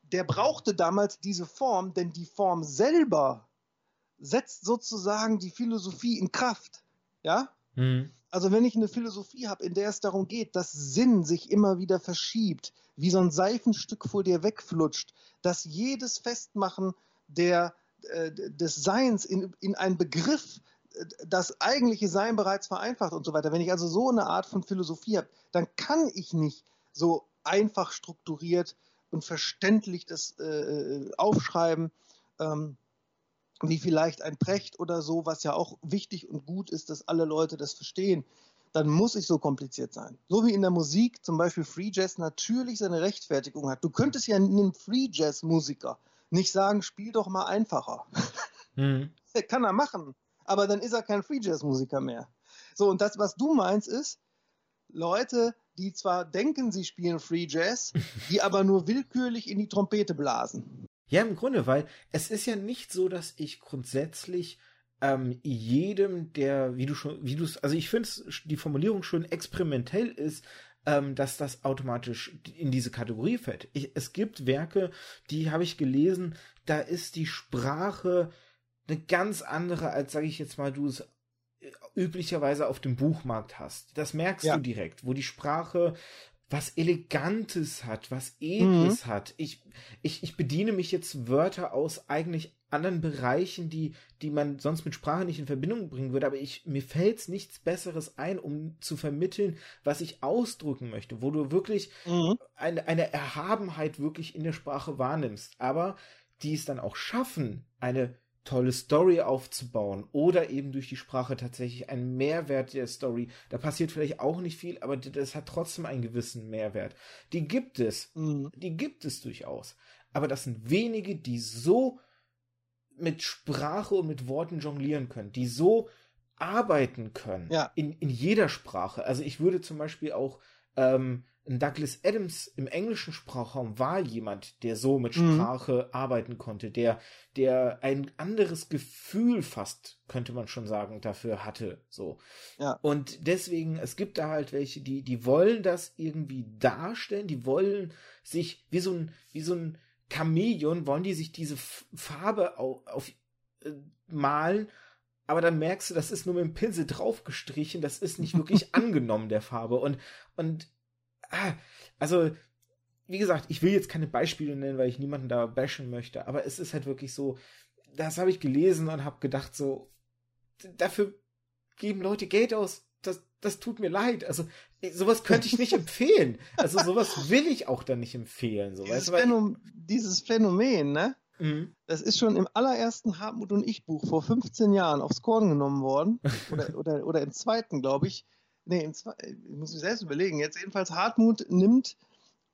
der brauchte damals diese Form, denn die Form selber setzt sozusagen die Philosophie in Kraft. Ja? Mhm. Also wenn ich eine Philosophie habe, in der es darum geht, dass Sinn sich immer wieder verschiebt, wie so ein Seifenstück vor dir wegflutscht, dass jedes Festmachen der, äh, des Seins in, in einen Begriff äh, das eigentliche Sein bereits vereinfacht und so weiter. Wenn ich also so eine Art von Philosophie habe, dann kann ich nicht so einfach strukturiert und verständlich das äh, äh aufschreiben. Ähm, wie vielleicht ein Precht oder so, was ja auch wichtig und gut ist, dass alle Leute das verstehen, dann muss ich so kompliziert sein. So wie in der Musik zum Beispiel Free Jazz natürlich seine Rechtfertigung hat. Du könntest ja einem Free Jazz Musiker nicht sagen, spiel doch mal einfacher. Mhm. Kann er machen, aber dann ist er kein Free Jazz Musiker mehr. So, und das, was du meinst, ist, Leute, die zwar denken, sie spielen Free Jazz, die aber nur willkürlich in die Trompete blasen. Ja, im Grunde, weil es ist ja nicht so, dass ich grundsätzlich ähm, jedem, der, wie du schon, wie du es, also ich finde die Formulierung schon experimentell ist, ähm, dass das automatisch in diese Kategorie fällt. Ich, es gibt Werke, die habe ich gelesen, da ist die Sprache eine ganz andere, als sage ich jetzt mal, du es äh, üblicherweise auf dem Buchmarkt hast. Das merkst ja. du direkt, wo die Sprache was Elegantes hat, was Edles mhm. hat. Ich, ich, ich bediene mich jetzt Wörter aus eigentlich anderen Bereichen, die, die man sonst mit Sprache nicht in Verbindung bringen würde, aber ich, mir fällt nichts Besseres ein, um zu vermitteln, was ich ausdrücken möchte, wo du wirklich mhm. eine, eine Erhabenheit wirklich in der Sprache wahrnimmst, aber die es dann auch schaffen, eine tolle Story aufzubauen oder eben durch die Sprache tatsächlich einen Mehrwert der Story. Da passiert vielleicht auch nicht viel, aber das hat trotzdem einen gewissen Mehrwert. Die gibt es, mhm. die gibt es durchaus. Aber das sind wenige, die so mit Sprache und mit Worten jonglieren können, die so arbeiten können ja. in, in jeder Sprache. Also ich würde zum Beispiel auch ähm, Douglas Adams im englischen Sprachraum war jemand, der so mit mhm. Sprache mhm. arbeiten konnte, der, der ein anderes Gefühl fast, könnte man schon sagen, dafür hatte, so. Ja. Und deswegen, es gibt da halt welche, die, die wollen das irgendwie darstellen, die wollen sich wie so ein, wie so ein Chamäleon, wollen die sich diese Farbe auf, auf äh, malen aber dann merkst du, das ist nur mit dem Pinsel draufgestrichen, das ist nicht wirklich angenommen der Farbe und und ah, also, wie gesagt, ich will jetzt keine Beispiele nennen, weil ich niemanden da bashen möchte, aber es ist halt wirklich so, das habe ich gelesen und habe gedacht, so, dafür geben Leute Geld aus, das, das tut mir leid. Also, sowas könnte ich nicht empfehlen. Also, sowas will ich auch dann nicht empfehlen. So, dieses, weißt du, Phänomen, dieses Phänomen, ne? Mhm. Das ist schon im allerersten Hartmut und Ich Buch vor 15 Jahren aufs Korn genommen worden. Oder, oder, oder im zweiten, glaube ich nee, im Zwei, ich muss mich selbst überlegen. Jetzt jedenfalls Hartmut nimmt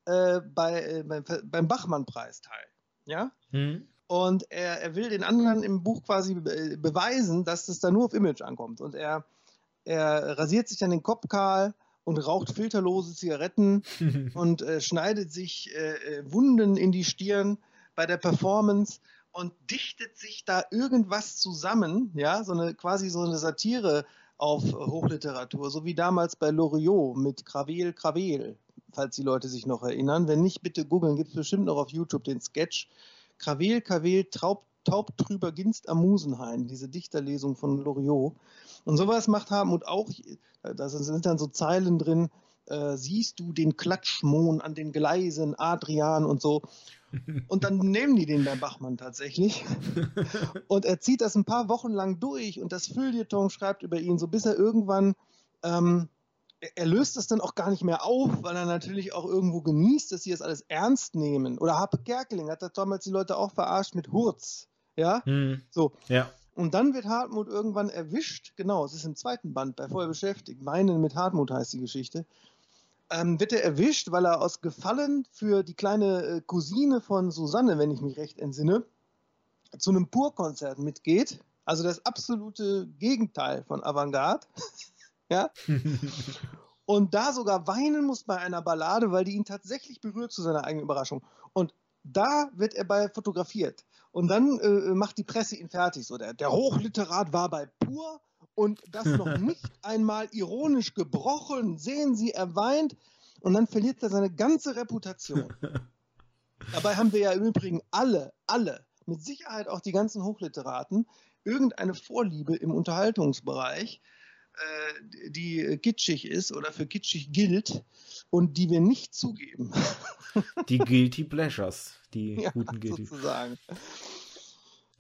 äh, bei, äh, beim, beim Bachmann-Preis teil. Ja? Mhm. Und er, er will den anderen im Buch quasi be beweisen, dass es da nur auf Image ankommt. Und er, er rasiert sich dann den Kopf kahl und raucht filterlose Zigaretten und äh, schneidet sich äh, äh, Wunden in die Stirn bei der Performance und dichtet sich da irgendwas zusammen, ja, so eine quasi so eine Satire auf Hochliteratur, so wie damals bei Loriot mit Gravel, Gravel, falls die Leute sich noch erinnern. Wenn nicht, bitte googeln, gibt es bestimmt noch auf YouTube den Sketch. Gravel, Traub, Taubtrüber Ginst am Musenhain, diese Dichterlesung von Loriot. Und sowas macht Hartmut auch, da sind dann so Zeilen drin, äh, siehst du den Klatschmohn an den Gleisen, Adrian und so. Und dann nehmen die den bei Bachmann tatsächlich. Und er zieht das ein paar Wochen lang durch und das Feuilleton schreibt über ihn, so bis er irgendwann, ähm, er löst das dann auch gar nicht mehr auf, weil er natürlich auch irgendwo genießt, dass sie das alles ernst nehmen. Oder Harpe Kerkeling hat da damals die Leute auch verarscht mit Hurz. Ja, hm. so. Ja. Und dann wird Hartmut irgendwann erwischt, genau, es ist im zweiten Band bei Voll beschäftigt. Meinen mit Hartmut heißt die Geschichte ähm, wird er erwischt, weil er aus Gefallen für die kleine äh, Cousine von Susanne, wenn ich mich recht entsinne, zu einem Pur-Konzert mitgeht. Also das absolute Gegenteil von Avantgarde. ja. Und da sogar weinen muss bei einer Ballade, weil die ihn tatsächlich berührt zu seiner eigenen Überraschung. Und da wird er bei fotografiert. Und dann äh, macht die Presse ihn fertig. So, der, der Hochliterat war bei Pur und das noch nicht einmal ironisch gebrochen. Sehen Sie, er weint und dann verliert er seine ganze Reputation. Dabei haben wir ja im Übrigen alle, alle, mit Sicherheit auch die ganzen Hochliteraten, irgendeine Vorliebe im Unterhaltungsbereich, äh, die kitschig ist oder für kitschig gilt und die wir nicht zugeben. Die Guilty Pleasures, die ja, guten Guilty. Sozusagen.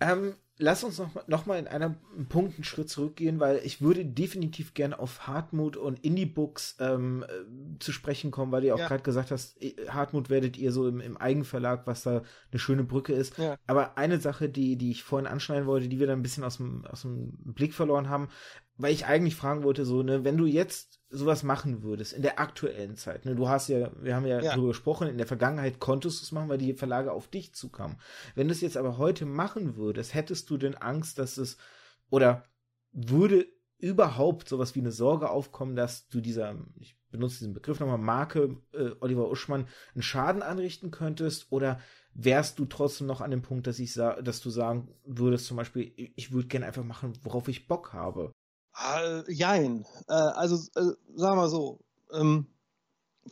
Ähm, lass uns noch, noch mal in einem Punkt einen Schritt zurückgehen, weil ich würde definitiv gerne auf Hartmut und Indie-Books ähm, äh, zu sprechen kommen, weil du auch ja. gerade gesagt hast, Hartmut werdet ihr so im, im Eigenverlag, was da eine schöne Brücke ist. Ja. Aber eine Sache, die, die ich vorhin anschneiden wollte, die wir dann ein bisschen aus dem, aus dem Blick verloren haben, weil ich eigentlich fragen wollte, so, ne, wenn du jetzt sowas machen würdest in der aktuellen Zeit, ne, du hast ja, wir haben ja, ja. darüber gesprochen, in der Vergangenheit konntest du es machen, weil die Verlage auf dich zukamen. Wenn du es jetzt aber heute machen würdest, hättest du denn Angst, dass es oder würde überhaupt sowas wie eine Sorge aufkommen, dass du dieser, ich benutze diesen Begriff nochmal, Marke äh, Oliver Uschmann einen Schaden anrichten könntest oder wärst du trotzdem noch an dem Punkt, dass ich dass du sagen würdest, zum Beispiel, ich würde gerne einfach machen, worauf ich Bock habe. Äh, jein. Äh, also, äh, sagen wir so, ähm,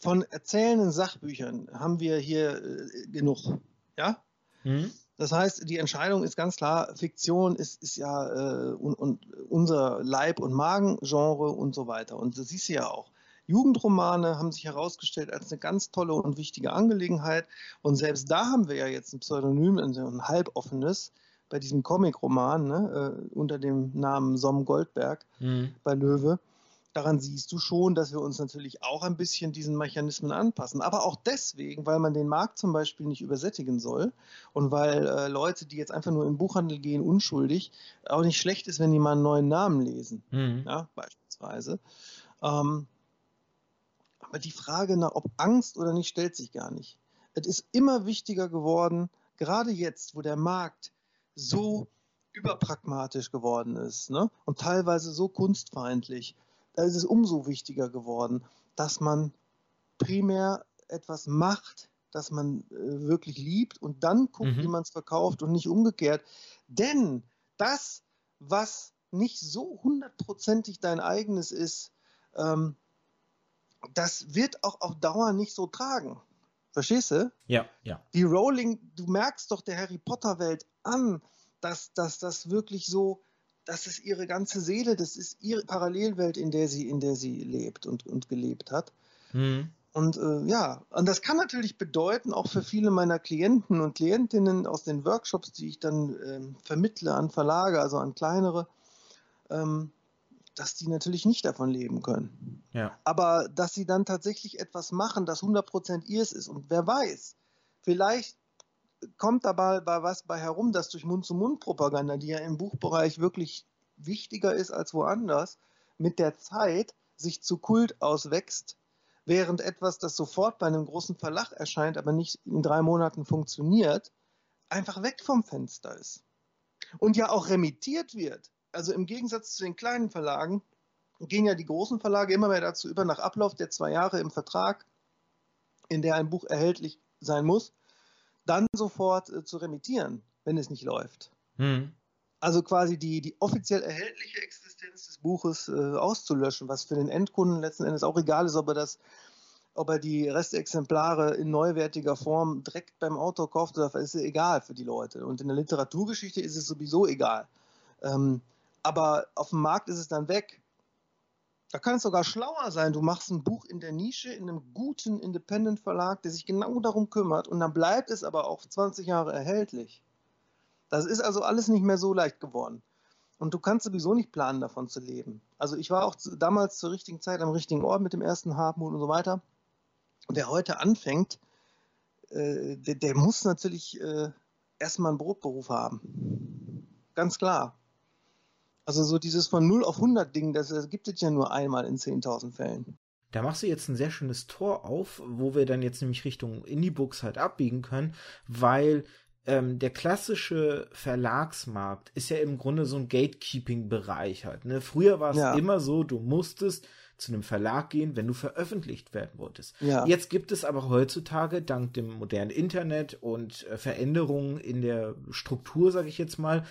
von erzählenden Sachbüchern haben wir hier äh, genug. Ja? Mhm. Das heißt, die Entscheidung ist ganz klar, Fiktion ist, ist ja äh, und, und unser Leib- und Magengenre und so weiter. Und das siehst du ja auch. Jugendromane haben sich herausgestellt als eine ganz tolle und wichtige Angelegenheit. Und selbst da haben wir ja jetzt ein Pseudonym, ein halboffenes, bei diesem Comic-Roman ne, äh, unter dem Namen Som Goldberg mhm. bei Löwe. Daran siehst du schon, dass wir uns natürlich auch ein bisschen diesen Mechanismen anpassen. Aber auch deswegen, weil man den Markt zum Beispiel nicht übersättigen soll und weil äh, Leute, die jetzt einfach nur in den Buchhandel gehen, unschuldig, auch nicht schlecht ist, wenn die mal einen neuen Namen lesen. Mhm. Ja, beispielsweise. Ähm, aber die Frage nach, ob Angst oder nicht, stellt sich gar nicht. Es ist immer wichtiger geworden, gerade jetzt, wo der Markt so überpragmatisch geworden ist ne? und teilweise so kunstfeindlich da ist es umso wichtiger geworden, dass man primär etwas macht, das man äh, wirklich liebt und dann guckt, mhm. wie man es verkauft und nicht umgekehrt. Denn das, was nicht so hundertprozentig dein eigenes ist, ähm, das wird auch auf Dauer nicht so tragen. Verstehst du? Ja, ja. Die Rowling, du merkst doch der Harry Potter Welt an, dass, dass das wirklich so das ist ihre ganze Seele, das ist ihre Parallelwelt, in der sie, in der sie lebt und, und gelebt hat. Mhm. Und äh, ja, und das kann natürlich bedeuten, auch für viele meiner Klienten und Klientinnen aus den Workshops, die ich dann ähm, vermittle an Verlage, also an kleinere, ähm, dass die natürlich nicht davon leben können. Ja. Aber dass sie dann tatsächlich etwas machen, das 100% ihrs ist. Und wer weiß, vielleicht kommt dabei bei was bei herum, dass durch Mund-zu-Mund-Propaganda, die ja im Buchbereich wirklich wichtiger ist als woanders, mit der Zeit sich zu Kult auswächst, während etwas, das sofort bei einem großen Verlag erscheint, aber nicht in drei Monaten funktioniert, einfach weg vom Fenster ist. Und ja auch remittiert wird. Also im Gegensatz zu den kleinen Verlagen gehen ja die großen Verlage immer mehr dazu über, nach Ablauf der zwei Jahre im Vertrag, in der ein Buch erhältlich sein muss, dann sofort äh, zu remittieren, wenn es nicht läuft. Hm. Also quasi die, die offiziell erhältliche Existenz des Buches äh, auszulöschen, was für den Endkunden letzten Endes auch egal ist, ob er das ob er die Restexemplare in neuwertiger Form direkt beim Autor kauft oder ist egal für die Leute. Und in der Literaturgeschichte ist es sowieso egal. Ähm, aber auf dem Markt ist es dann weg. Da kann es sogar schlauer sein. Du machst ein Buch in der Nische, in einem guten Independent-Verlag, der sich genau darum kümmert und dann bleibt es aber auch 20 Jahre erhältlich. Das ist also alles nicht mehr so leicht geworden. Und du kannst sowieso nicht planen, davon zu leben. Also ich war auch damals zur richtigen Zeit am richtigen Ort mit dem ersten Hartmut und so weiter. Und der heute anfängt, äh, der, der, muss natürlich äh, erstmal einen Brotberuf haben. Ganz klar. Also so dieses von 0 auf 100 Ding, das, das gibt es ja nur einmal in 10.000 Fällen. Da machst du jetzt ein sehr schönes Tor auf, wo wir dann jetzt nämlich Richtung Indie-Books halt abbiegen können, weil ähm, der klassische Verlagsmarkt ist ja im Grunde so ein Gatekeeping-Bereich halt. Ne? Früher war es ja. immer so, du musstest zu einem Verlag gehen, wenn du veröffentlicht werden wolltest. Ja. Jetzt gibt es aber heutzutage dank dem modernen Internet und äh, Veränderungen in der Struktur, sage ich jetzt mal,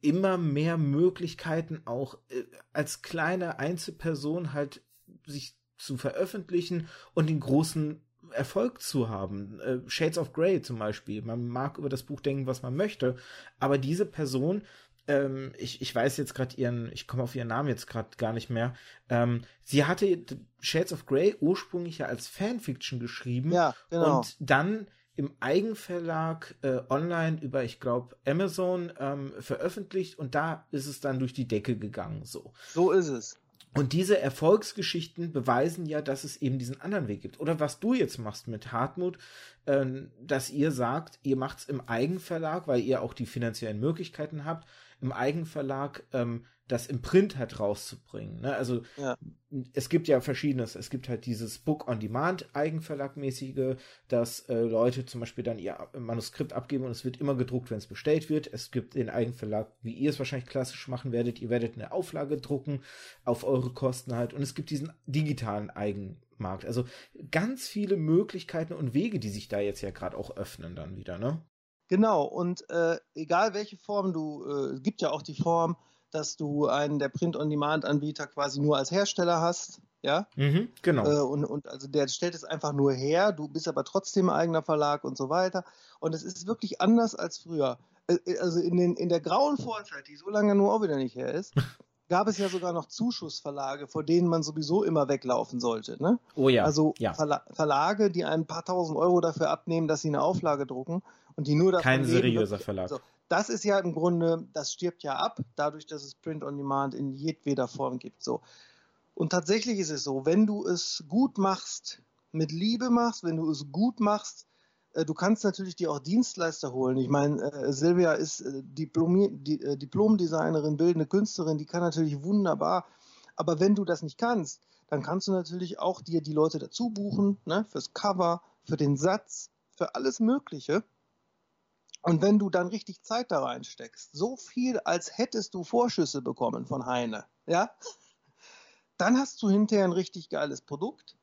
immer mehr Möglichkeiten auch äh, als kleine Einzelperson halt sich zu veröffentlichen und den großen Erfolg zu haben. Äh, Shades of Grey zum Beispiel. Man mag über das Buch denken, was man möchte, aber diese Person, ähm, ich, ich weiß jetzt gerade ihren, ich komme auf ihren Namen jetzt gerade gar nicht mehr. Ähm, sie hatte Shades of Grey ursprünglich ja als Fanfiction geschrieben ja, genau. und dann im Eigenverlag äh, online über, ich glaube, Amazon ähm, veröffentlicht und da ist es dann durch die Decke gegangen. So, so ist es. Und diese Erfolgsgeschichten beweisen ja, dass es eben diesen anderen Weg gibt. Oder was du jetzt machst mit Hartmut, äh, dass ihr sagt, ihr macht es im Eigenverlag, weil ihr auch die finanziellen Möglichkeiten habt, im Eigenverlag ähm, das im Print halt rauszubringen. Ne? Also ja. es gibt ja verschiedenes. Es gibt halt dieses Book on Demand Eigenverlagmäßige, dass äh, Leute zum Beispiel dann ihr Manuskript abgeben und es wird immer gedruckt, wenn es bestellt wird. Es gibt den Eigenverlag, wie ihr es wahrscheinlich klassisch machen werdet. Ihr werdet eine Auflage drucken auf eure Kosten halt. Und es gibt diesen digitalen Eigenmarkt. Also ganz viele Möglichkeiten und Wege, die sich da jetzt ja gerade auch öffnen dann wieder, ne? Genau, und äh, egal welche Form du, äh, es gibt ja auch die Form, dass du einen der Print-on-Demand-Anbieter quasi nur als Hersteller hast. Ja, mhm, genau. Äh, und, und also der stellt es einfach nur her, du bist aber trotzdem eigener Verlag und so weiter. Und es ist wirklich anders als früher. Äh, äh, also in, den, in der grauen Vorzeit, die so lange nur auch wieder nicht her ist, gab es ja sogar noch Zuschussverlage, vor denen man sowieso immer weglaufen sollte. Ne? Oh ja. Also ja. Verla Verlage, die ein paar tausend Euro dafür abnehmen, dass sie eine Auflage drucken und die nur davon Kein leben, seriöser Verlag. Also, das ist ja im Grunde, das stirbt ja ab, dadurch, dass es Print on Demand in jedweder Form gibt. So. Und tatsächlich ist es so, wenn du es gut machst, mit Liebe machst, wenn du es gut machst, äh, du kannst natürlich dir auch Dienstleister holen. Ich meine, äh, Silvia ist äh, Diplomdesignerin, bildende Künstlerin, die kann natürlich wunderbar. Aber wenn du das nicht kannst, dann kannst du natürlich auch dir die Leute dazu buchen, ne, fürs Cover, für den Satz, für alles Mögliche. Und wenn du dann richtig Zeit da reinsteckst, so viel, als hättest du Vorschüsse bekommen von Heine, ja, dann hast du hinterher ein richtig geiles Produkt,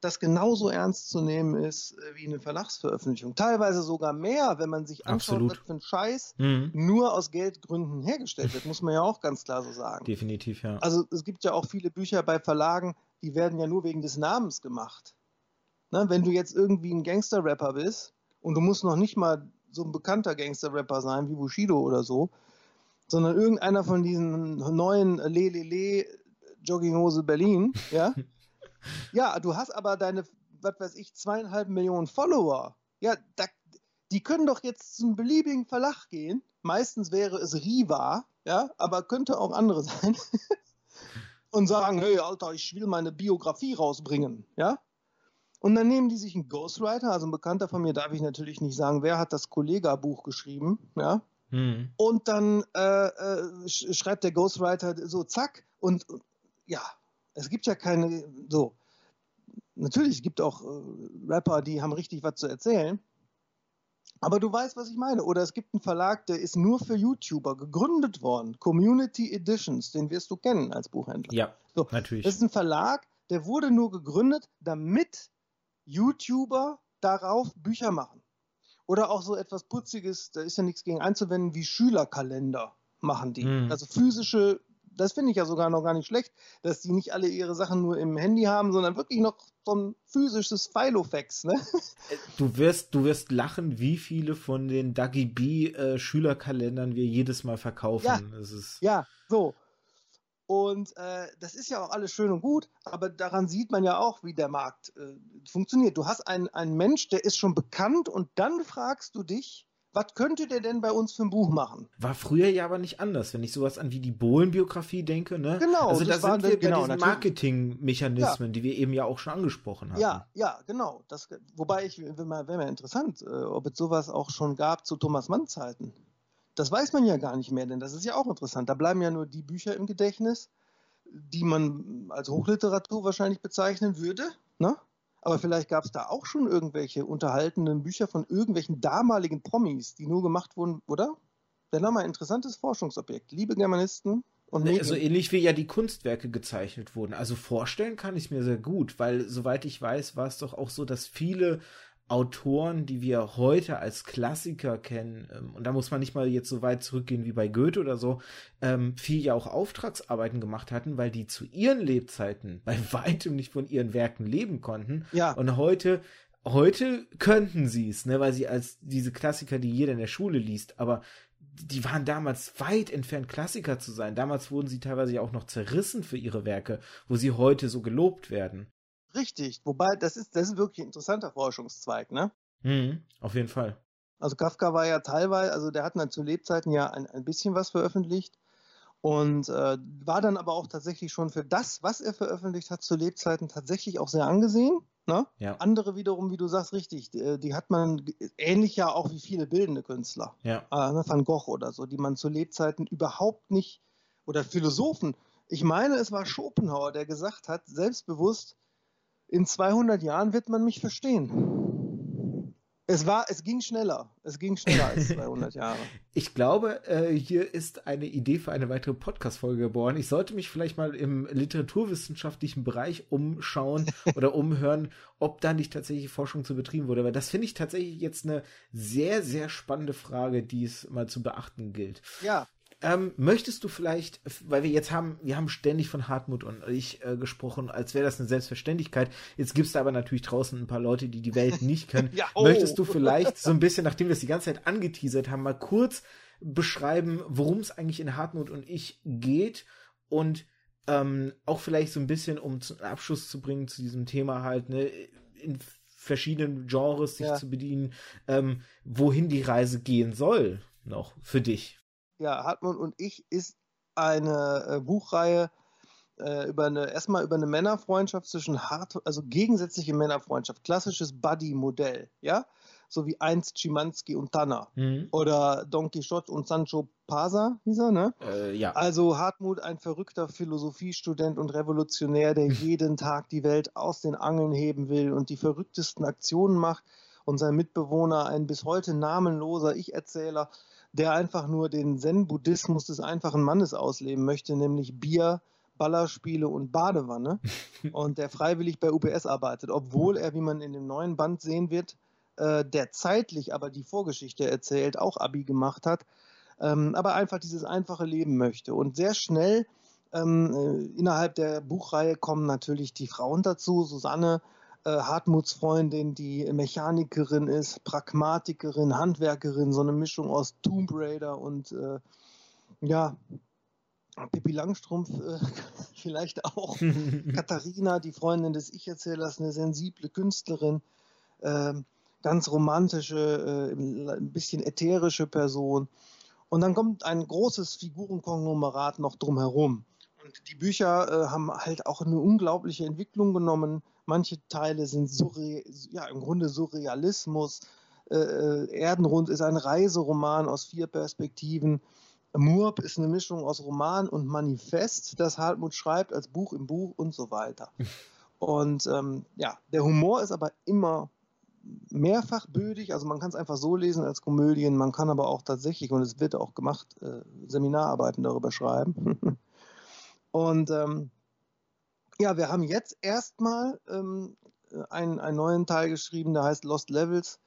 das genauso ernst zu nehmen ist äh, wie eine Verlagsveröffentlichung. Teilweise sogar mehr, wenn man sich anschaut, Absolut. was für ein Scheiß Mhm. nur aus Geldgründen hergestellt wird, muss man ja auch ganz klar so sagen. Definitiv, ja. Also es gibt ja auch viele Bücher bei Verlagen, die werden ja nur wegen des Namens gemacht. Ne, wenn du jetzt irgendwie ein Gangster-Rapper bist und du musst noch nicht mal so ein bekannter Gangster-Rapper sein wie Bushido oder so, sondern irgendeiner von diesen neuen Lelele Jogginghose Berlin, ja. ja, du hast aber deine, was weiß ich, zweieinhalb Millionen Follower. Ja, da, die können doch jetzt zum beliebigen Verlag gehen. Meistens wäre es Riva, ja, aber könnte auch andere sein. und sagen, hey, Alter, ich will meine Biografie rausbringen, ja. Und dann nehmen die sich einen Ghostwriter, also ein Bekannter von mir, darf ich natürlich nicht sagen, wer hat das Kollega-Buch geschrieben, ja. Mhm. Und dann äh, äh, sch schreibt der Ghostwriter so, zack, und äh, ja, es gibt ja keine, so. Natürlich, es gibt auch äh, Rapper, die haben richtig was zu erzählen. Aber du weißt, was ich meine. Oder es gibt einen Verlag, der ist nur für YouTuber gegründet worden. Community Editions, den wirst du kennen als Buchhändler. Ja, So, natürlich. Das ist ein Verlag, der wurde nur gegründet, damit YouTuber darauf Bücher machen. Oder auch so etwas Putziges, da ist ja nichts gegen einzuwenden, wie Schülerkalender machen die. Mhm. Also physische, das finde ich ja sogar noch gar nicht schlecht, dass die nicht alle ihre Sachen nur im Handy haben, sondern wirklich noch so ein physisches Filofax. Ne? Du wirst, du wirst lachen, wie viele von den Dagi B äh, Schülerkalendern wir jedes Mal verkaufen. Ja. Es ist, Ja, so. Und äh, das ist ja auch alles schön und gut, aber daran sieht man ja auch, wie der Markt äh, funktioniert. Du hast einen, einen Mensch, der ist schon bekannt und dann fragst du dich, was könnte der denn bei uns für ein Buch machen? War früher ja aber nicht anders, wenn ich sowas an wie die Bohlen-Biografie denke, ne? Genau, Also da sind wir bei genau, diesen. Marketingmechanismen, die wir eben ja auch schon angesprochen hatten. Ja, ja, genau. Das, wobei ich, wäre mal, wär mal interessant, äh, ob es sowas auch schon gab zu Thomas Mann Zeiten. Das weiß man ja gar nicht mehr, denn das ist ja auch interessant. Da bleiben ja nur die Bücher im Gedächtnis, die man als Hochliteratur wahrscheinlich bezeichnen würde. Ne? Aber vielleicht gab es da auch schon irgendwelche unterhaltenden Bücher von irgendwelchen damaligen Promis, die nur gemacht wurden, oder? Wäre nochmal ein interessantes Forschungsobjekt. Liebe Germanisten und Ne, Medien. So ähnlich wie ja die Kunstwerke gezeichnet wurden. Also vorstellen kann ich mir sehr gut, weil soweit ich weiß, war es doch auch so, dass viele Autoren, die wir heute als Klassiker kennen, ähm, und da muss man nicht mal jetzt so weit zurückgehen wie bei Goethe oder so, ähm, viel ja auch Auftragsarbeiten gemacht hatten, weil die zu ihren Lebzeiten bei weitem nicht von ihren Werken leben konnten. ja, Und heute, heute könnten sie es, ne, weil sie als diese Klassiker, die jeder in der Schule liest, aber die waren damals weit entfernt, Klassiker zu sein. Damals wurden sie teilweise ja auch noch zerrissen für ihre Werke, wo sie heute so gelobt werden. Richtig. Wobei, das ist, das ist wirklich ein interessanter Forschungszweig, ne? Mhm, auf jeden Fall. Also Kafka war ja teilweise, also der hat dann zu Lebzeiten ja ein, ein bisschen was veröffentlicht und äh, war dann aber auch tatsächlich schon für das, was er veröffentlicht hat zu Lebzeiten, tatsächlich auch sehr angesehen. Ne? Ja, Andere wiederum, wie du sagst, richtig, die, die hat man ähnlich ja auch wie viele bildende Künstler, ja. äh, Van Gogh oder so, die man zu Lebzeiten überhaupt nicht, oder Philosophen. Ich meine, es war Schopenhauer, der gesagt hat, selbstbewusst, in 200 Jahren wird man mich verstehen. Es war, es ging schneller. Es ging schneller als 200 Jahre. Ich glaube, äh, hier ist eine Idee für eine weitere Podcast-Folge geboren. Ich sollte mich vielleicht mal im literaturwissenschaftlichen Bereich umschauen oder umhören, ob da nicht tatsächlich Forschung zu betrieben wurde. Weil das finde ich tatsächlich jetzt eine sehr, sehr spannende Frage, die es mal zu beachten gilt. Ja, Ähm, möchtest du vielleicht, weil wir jetzt haben, wir haben ständig von Hartmut und ich äh, gesprochen, als wäre das eine Selbstverständlichkeit. Jetzt gibt es da aber natürlich draußen ein paar Leute, die die Welt nicht kennen. Ja, oh. Möchtest du vielleicht so ein bisschen, nachdem wir es die ganze Zeit angeteasert haben, mal kurz beschreiben, worum es eigentlich in Hartmut und ich geht und ähm, auch vielleicht so ein bisschen, um zum Abschluss zu bringen zu diesem Thema halt, ne, in verschiedenen Genres sich Ja. zu bedienen, ähm, wohin die Reise gehen soll noch für dich? Ja, Hartmut und ich ist eine äh, Buchreihe äh, über eine, erstmal über eine Männerfreundschaft zwischen hart, also gegensätzliche Männerfreundschaft, klassisches Buddy-Modell, ja, so wie einst Schimanski und Tanner mhm. oder Don Quixote und Sancho Pasa, hieß er, ne? Äh, ja. Also Hartmut, ein verrückter Philosophiestudent und Revolutionär, der jeden Tag die Welt aus den Angeln heben will und die verrücktesten Aktionen macht und sein Mitbewohner, ein bis heute namenloser Ich-Erzähler, der einfach nur den Zen-Buddhismus des einfachen Mannes ausleben möchte, nämlich Bier, Ballerspiele und Badewanne und der freiwillig bei UPS arbeitet, obwohl er, wie man in dem neuen Band sehen wird, äh, der zeitlich aber die Vorgeschichte erzählt, auch Abi gemacht hat, ähm, aber einfach dieses einfache Leben möchte. Und sehr schnell ähm, äh, innerhalb der Buchreihe kommen natürlich die Frauen dazu, Susanne, Hartmuts Freundin, die Mechanikerin ist, Pragmatikerin, Handwerkerin, so eine Mischung aus Tomb Raider und äh, ja, Pippi Langstrumpf äh, vielleicht auch. Katharina, die Freundin des Ich-Erzählers, eine sensible Künstlerin, äh, ganz romantische, äh, ein bisschen ätherische Person. Und dann kommt ein großes Figurenkonglomerat noch drumherum. Und die Bücher äh, haben halt auch eine unglaubliche Entwicklung genommen. Manche Teile sind surre ja, im Grunde Surrealismus. Äh, äh, Erdenrund ist ein Reiseroman aus vier Perspektiven. Murb ist eine Mischung aus Roman und Manifest, das Hartmut schreibt als Buch im Buch und so weiter. Und ähm, ja, der Humor ist aber immer mehrfach bödig, also man kann es einfach so lesen als Komödien, man kann aber auch tatsächlich, und es wird auch gemacht, äh, Seminararbeiten darüber schreiben. und ähm, ja, wir haben jetzt erstmal ähm, einen, einen neuen Teil geschrieben, der heißt Lost Levels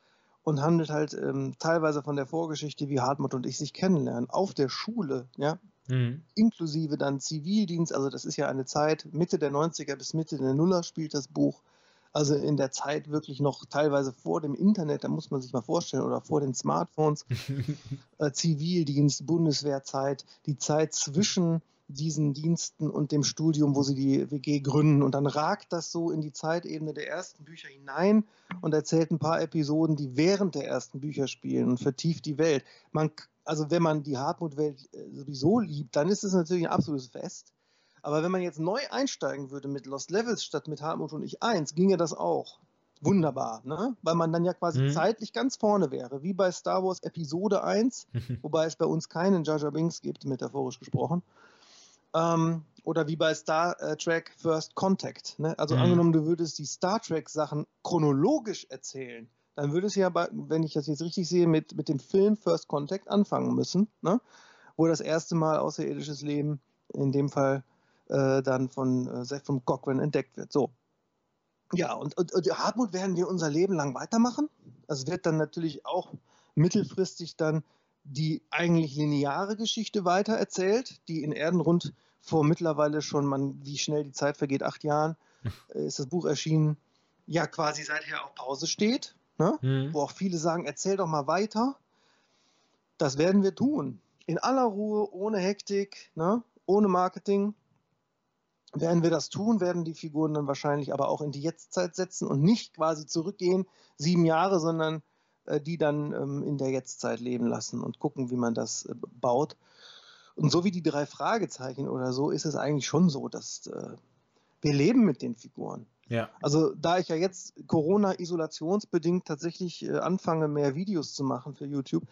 und handelt halt ähm, teilweise von der Vorgeschichte, wie Hartmut und ich sich kennenlernen, auf der Schule, ja, mhm. inklusive dann Zivildienst, also das ist ja eine Zeit, Mitte der 90er bis Mitte der Nuller spielt das Buch, also in der Zeit wirklich noch teilweise vor dem Internet, da muss man sich mal vorstellen, oder vor den Smartphones, äh, Zivildienst, Bundeswehrzeit, die Zeit zwischen diesen Diensten und dem Studium, wo sie die WG gründen. Und dann ragt das so in die Zeitebene der ersten Bücher hinein und erzählt ein paar Episoden, die während der ersten Bücher spielen und vertieft die Welt. Man, also wenn man die Hartmut-Welt äh, sowieso liebt, dann ist es natürlich ein absolutes Fest. Aber wenn man jetzt neu einsteigen würde mit Lost Levels statt mit Hartmut und ich 1, ginge das auch. Wunderbar, ne? Weil man dann ja quasi mhm. zeitlich ganz vorne wäre, wie bei Star Wars Episode 1, wobei es bei uns keinen Jar Binks gibt, metaphorisch gesprochen. Ähm, oder wie bei Star äh, Trek First Contact. Ne? Also mhm. angenommen, du würdest die Star Trek Sachen chronologisch erzählen, dann würde es ja, bei, wenn ich das jetzt richtig sehe, mit, mit dem Film First Contact anfangen müssen, ne? wo das erste Mal außerirdisches Leben in dem Fall äh, dann von äh, Seth von Cochrane entdeckt wird. So. Ja, und, und, und Hartmut werden wir unser Leben lang weitermachen. Es wird dann natürlich auch mittelfristig dann die eigentlich lineare Geschichte weitererzählt, die in Erdenrund vor mittlerweile schon, man, wie schnell die Zeit vergeht, acht Jahren, äh, ist das Buch erschienen, ja quasi seither auf Pause steht, ne? Mhm. wo auch viele sagen, erzähl doch mal weiter. Das werden wir tun. In aller Ruhe, ohne Hektik, ne? ohne Marketing. Werden wir das tun, werden die Figuren dann wahrscheinlich aber auch in die Jetztzeit setzen und nicht quasi zurückgehen, sieben Jahre, sondern die dann ähm, in der Jetztzeit leben lassen und gucken, wie man das äh, baut. Und so wie die drei Fragezeichen oder so, ist es eigentlich schon so, dass äh, wir leben mit den Figuren. Ja. Also da ich ja jetzt Corona-isolationsbedingt tatsächlich äh, anfange, mehr Videos zu machen für YouTube,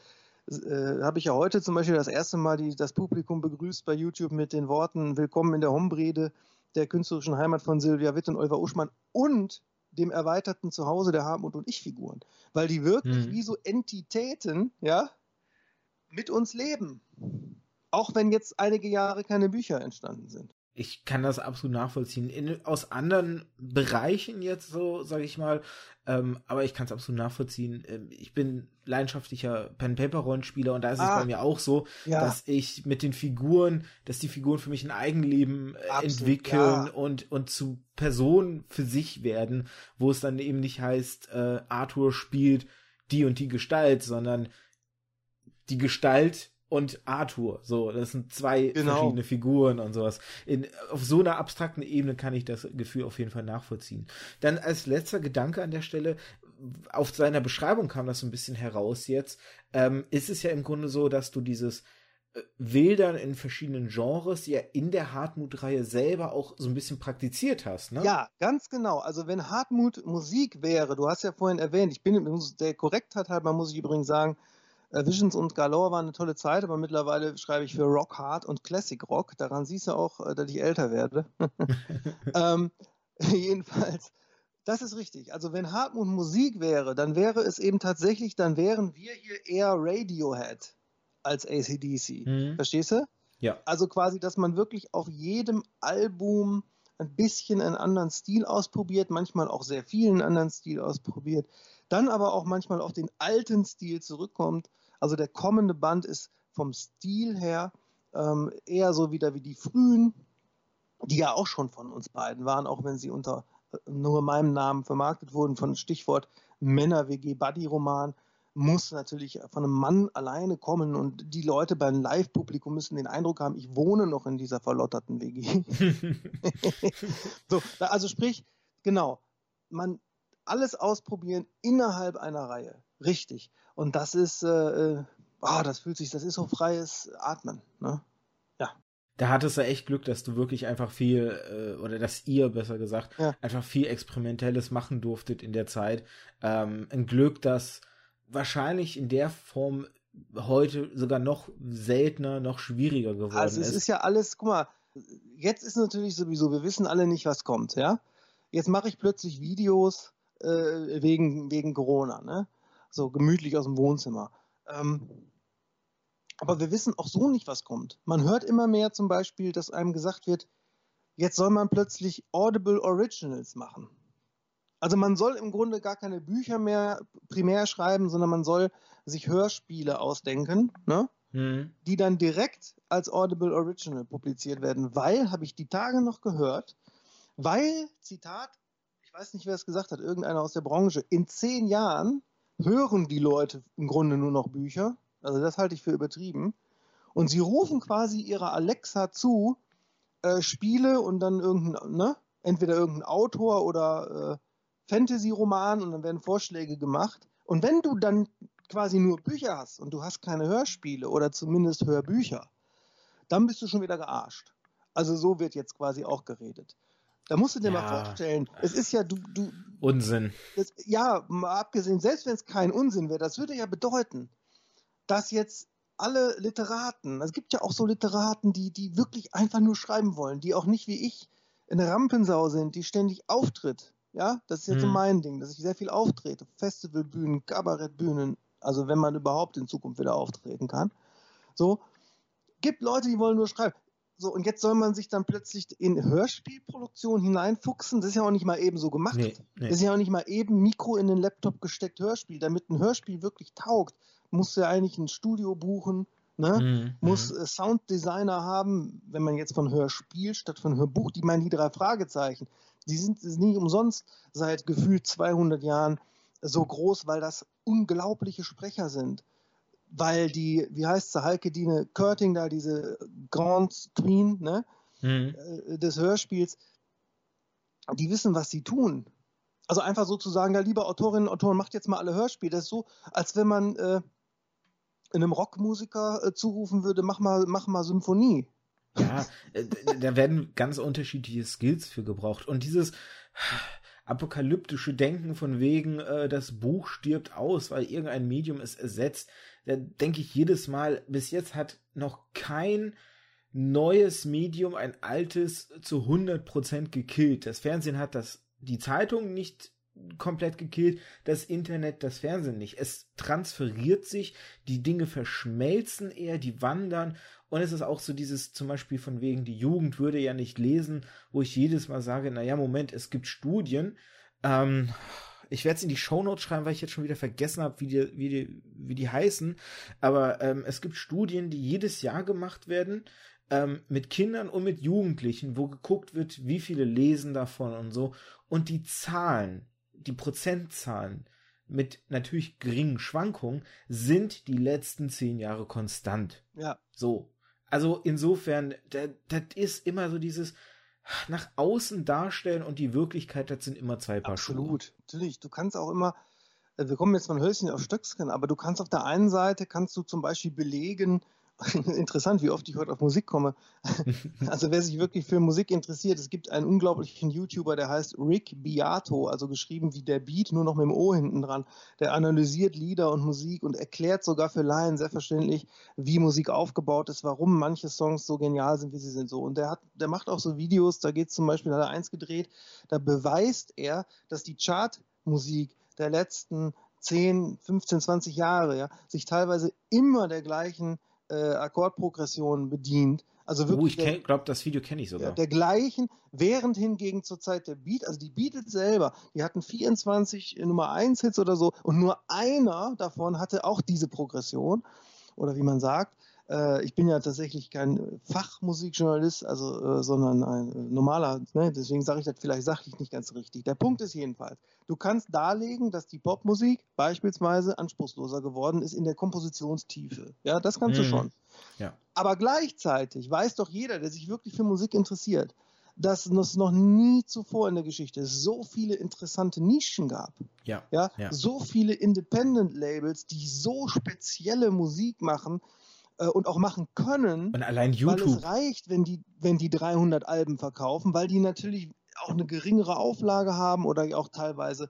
äh, habe ich ja heute zum Beispiel das erste Mal die, das Publikum begrüßt bei YouTube mit den Worten Willkommen in der Hombrede der künstlerischen Heimat von Silvia Witt und Oliver Uschmann und dem erweiterten Zuhause der Hartmut und Ich-Figuren. Weil die wirklich mhm. wie so Entitäten, ja, mit uns leben. Auch wenn jetzt einige Jahre keine Bücher entstanden sind ich kann das absolut nachvollziehen. In, aus anderen Bereichen jetzt so, sage ich mal, ähm, aber ich kann es absolut nachvollziehen. Ähm, ich bin leidenschaftlicher Pen-Paper-Rollenspieler und da ist ah, es bei mir auch so, ja. dass ich mit den Figuren, dass die Figuren für mich ein Eigenleben äh, absolut, entwickeln ja. und, und zu Personen für sich werden, wo es dann eben nicht heißt, äh, Arthur spielt die und die Gestalt, sondern die Gestalt und Arthur. So, das sind zwei Genau. verschiedene Figuren und sowas. In, auf so einer abstrakten Ebene kann ich das Gefühl auf jeden Fall nachvollziehen. Dann als letzter Gedanke an der Stelle, auf seiner Beschreibung kam das so ein bisschen heraus jetzt, ähm, ist es ja im Grunde so, dass du dieses äh, Wildern in verschiedenen Genres ja in der Hartmut-Reihe selber auch so ein bisschen praktiziert hast, ne? Ja, ganz genau. Also wenn Hartmut Musik wäre, du hast ja vorhin erwähnt, ich bin der Korrektheit halber muss ich übrigens sagen, Visions und Galore waren eine tolle Zeit, aber mittlerweile schreibe ich für Rock Hard und Classic Rock. Daran siehst du auch, äh, dass ich älter werde. ähm, jedenfalls, das ist richtig. Also wenn Hartmut Musik wäre, dann wäre es eben tatsächlich, dann wären wir hier eher Radiohead als ACDC. Mhm. Verstehst du? Ja. Also quasi, dass man wirklich auf jedem Album ein bisschen einen anderen Stil ausprobiert, manchmal auch sehr vielen anderen Stil ausprobiert, dann aber auch manchmal auf den alten Stil zurückkommt. Also der kommende Band ist vom Stil her ähm, eher so wieder wie die frühen, die ja auch schon von uns beiden waren, auch wenn sie unter äh, nur meinem Namen vermarktet wurden, von Stichwort Männer-WG-Buddy-Roman muss natürlich von einem Mann alleine kommen und die Leute beim Live-Publikum müssen den Eindruck haben, ich wohne noch in dieser verlotterten WG. so, also sprich, genau, man alles ausprobieren innerhalb einer Reihe. Richtig. Und das ist, äh, ah, das fühlt sich, das ist so freies Atmen. Ne? da hattest du echt Glück, dass du wirklich einfach viel, äh, oder dass ihr, besser gesagt, Ja. einfach viel Experimentelles machen durftet in der Zeit. Ähm, ein Glück, das wahrscheinlich in der Form heute sogar noch seltener, noch schwieriger geworden Also es ist. ist ja alles, guck mal, jetzt ist natürlich sowieso, wir wissen alle nicht, was kommt, ja. Jetzt mache ich plötzlich Videos äh, wegen, wegen Corona, ne? So gemütlich aus dem Wohnzimmer. Ähm, aber wir wissen auch so nicht, was kommt. Man hört immer mehr zum Beispiel, dass einem gesagt wird, jetzt soll man plötzlich Audible Originals machen. Also man soll im Grunde gar keine Bücher mehr primär schreiben, sondern man soll sich Hörspiele ausdenken, ne? Hm. die dann direkt als Audible Original publiziert werden, weil, habe ich die Tage noch gehört, weil, Zitat, ich weiß nicht, wer es gesagt hat, irgendeiner aus der Branche, in zehn Jahren hören die Leute im Grunde nur noch Bücher, also das halte ich für übertrieben, und sie rufen quasi ihrer Alexa zu, äh, Spiele und dann irgendein, ne, entweder irgendein Autor oder äh, Fantasy-Roman und dann werden Vorschläge gemacht. Und wenn du dann quasi nur Bücher hast und du hast keine Hörspiele oder zumindest Hörbücher, dann bist du schon wieder gearscht. Also so wird jetzt quasi auch geredet. Da musst du dir Ja. mal vorstellen, es ist ja, du, du, Unsinn. das, ja, mal abgesehen, selbst wenn es kein Unsinn wäre, das würde ja bedeuten, dass jetzt alle Literaten, es gibt ja auch so Literaten, die, die wirklich einfach nur schreiben wollen, die auch nicht wie ich eine Rampensau sind, die ständig auftritt. Ja, das ist jetzt so Hm. mein Ding, dass ich sehr viel auftrete. Festivalbühnen, Kabarettbühnen, also wenn man überhaupt in Zukunft wieder auftreten kann. So, gibt Leute, die wollen nur schreiben. So, und jetzt soll man sich dann plötzlich in Hörspielproduktion hineinfuchsen. Das ist ja auch nicht mal eben so gemacht. Nee, nee. Das ist ja auch nicht mal eben Mikro in den Laptop gesteckt Hörspiel. Damit ein Hörspiel wirklich taugt, musst du ja eigentlich ein Studio buchen, ne? Hm, muss hm. äh, Sounddesigner haben, wenn man jetzt von Hörspiel statt von Hörbuch, die meinen die drei Fragezeichen, die sind es nicht umsonst seit gefühlt 200 Jahren so groß, weil das unglaubliche Sprecher sind. Weil die, wie heißt sie, Heike Dine Körting da, diese Grand Queen ne, Hm. äh, des Hörspiels, die wissen, was sie tun. Also einfach so zu sagen, ja, liebe Autorinnen und Autoren, macht jetzt mal alle Hörspiele. Das ist so, als wenn man äh, einem Rockmusiker äh, zurufen würde, mach mal, mach mal Symphonie. Ja, äh, da werden ganz unterschiedliche Skills für gebraucht. Und dieses apokalyptische Denken von wegen, äh, das Buch stirbt aus, weil irgendein Medium es ersetzt, da denke ich jedes Mal, bis jetzt hat noch kein neues Medium ein altes zu 100% gekillt. Das Fernsehen hat das, die Zeitung nicht komplett gekillt, das Internet, das Fernsehen nicht. Es transferiert sich, die Dinge verschmelzen eher, die wandern und es ist auch so dieses zum Beispiel von wegen, die Jugend würde ja nicht lesen, wo ich jedes Mal sage, naja, Moment, es gibt Studien, ähm, ich werde es in die Shownotes schreiben, weil ich jetzt schon wieder vergessen habe, wie die, wie die, wie die heißen. Aber ähm, es gibt Studien, die jedes Jahr gemacht werden ähm, mit Kindern und mit Jugendlichen, wo geguckt wird, wie viele lesen davon und so. Und die Zahlen, die Prozentzahlen mit natürlich geringen Schwankungen, sind die letzten zehn Jahre konstant. Ja. So. Also insofern, das ist immer so dieses nach außen darstellen und die Wirklichkeit, das sind immer zwei Paar Absolut. Schuhe. Natürlich. Du kannst auch immer, äh, wir kommen jetzt von Hölzchen auf Stöcksken, aber du kannst auf der einen Seite, kannst du zum Beispiel belegen, Interessant, wie oft ich heute auf Musik komme. also wer sich wirklich für Musik interessiert, es gibt einen unglaublichen YouTuber, der heißt Rick Beato, also geschrieben wie der Beat, nur noch mit dem O hinten dran. Der analysiert Lieder und Musik und erklärt sogar für Laien sehr verständlich, wie Musik aufgebaut ist, warum manche Songs so genial sind, wie sie sind. So. Und der hat, der macht auch so Videos, da geht es zum Beispiel, hat er eins gedreht, da beweist er, dass die Chartmusik der letzten 10, 15, 20 Jahre ja, sich teilweise immer der gleichen äh, Akkordprogression bedient. Also Oh, wirklich ich glaube, das Video kenne ich sogar. der gleichen, während hingegen zur Zeit der Beat, also die Beatles selber, die hatten 24 Nummer 1 Hits oder so und nur einer davon hatte auch diese Progression oder wie man sagt. Äh, ich bin ja tatsächlich kein Fachmusikjournalist, also, äh, sondern ein äh, normaler, ne? deswegen sage ich das vielleicht sachlich nicht ganz richtig. Der Punkt ist jedenfalls, du kannst darlegen, dass die Popmusik beispielsweise anspruchsloser geworden ist in der Kompositionstiefe. Ja, das kannst du Mhm. schon. Ja. Aber gleichzeitig weiß doch jeder, der sich wirklich für Musik interessiert, dass es noch nie zuvor in der Geschichte so viele interessante Nischen gab. Ja. Ja, Ja. so viele Independent-Labels, die so spezielle Musik machen äh, und auch machen können, Und allein weil YouTube. es reicht, wenn die, wenn die 300 Alben verkaufen, weil die natürlich auch eine geringere Auflage haben oder auch teilweise.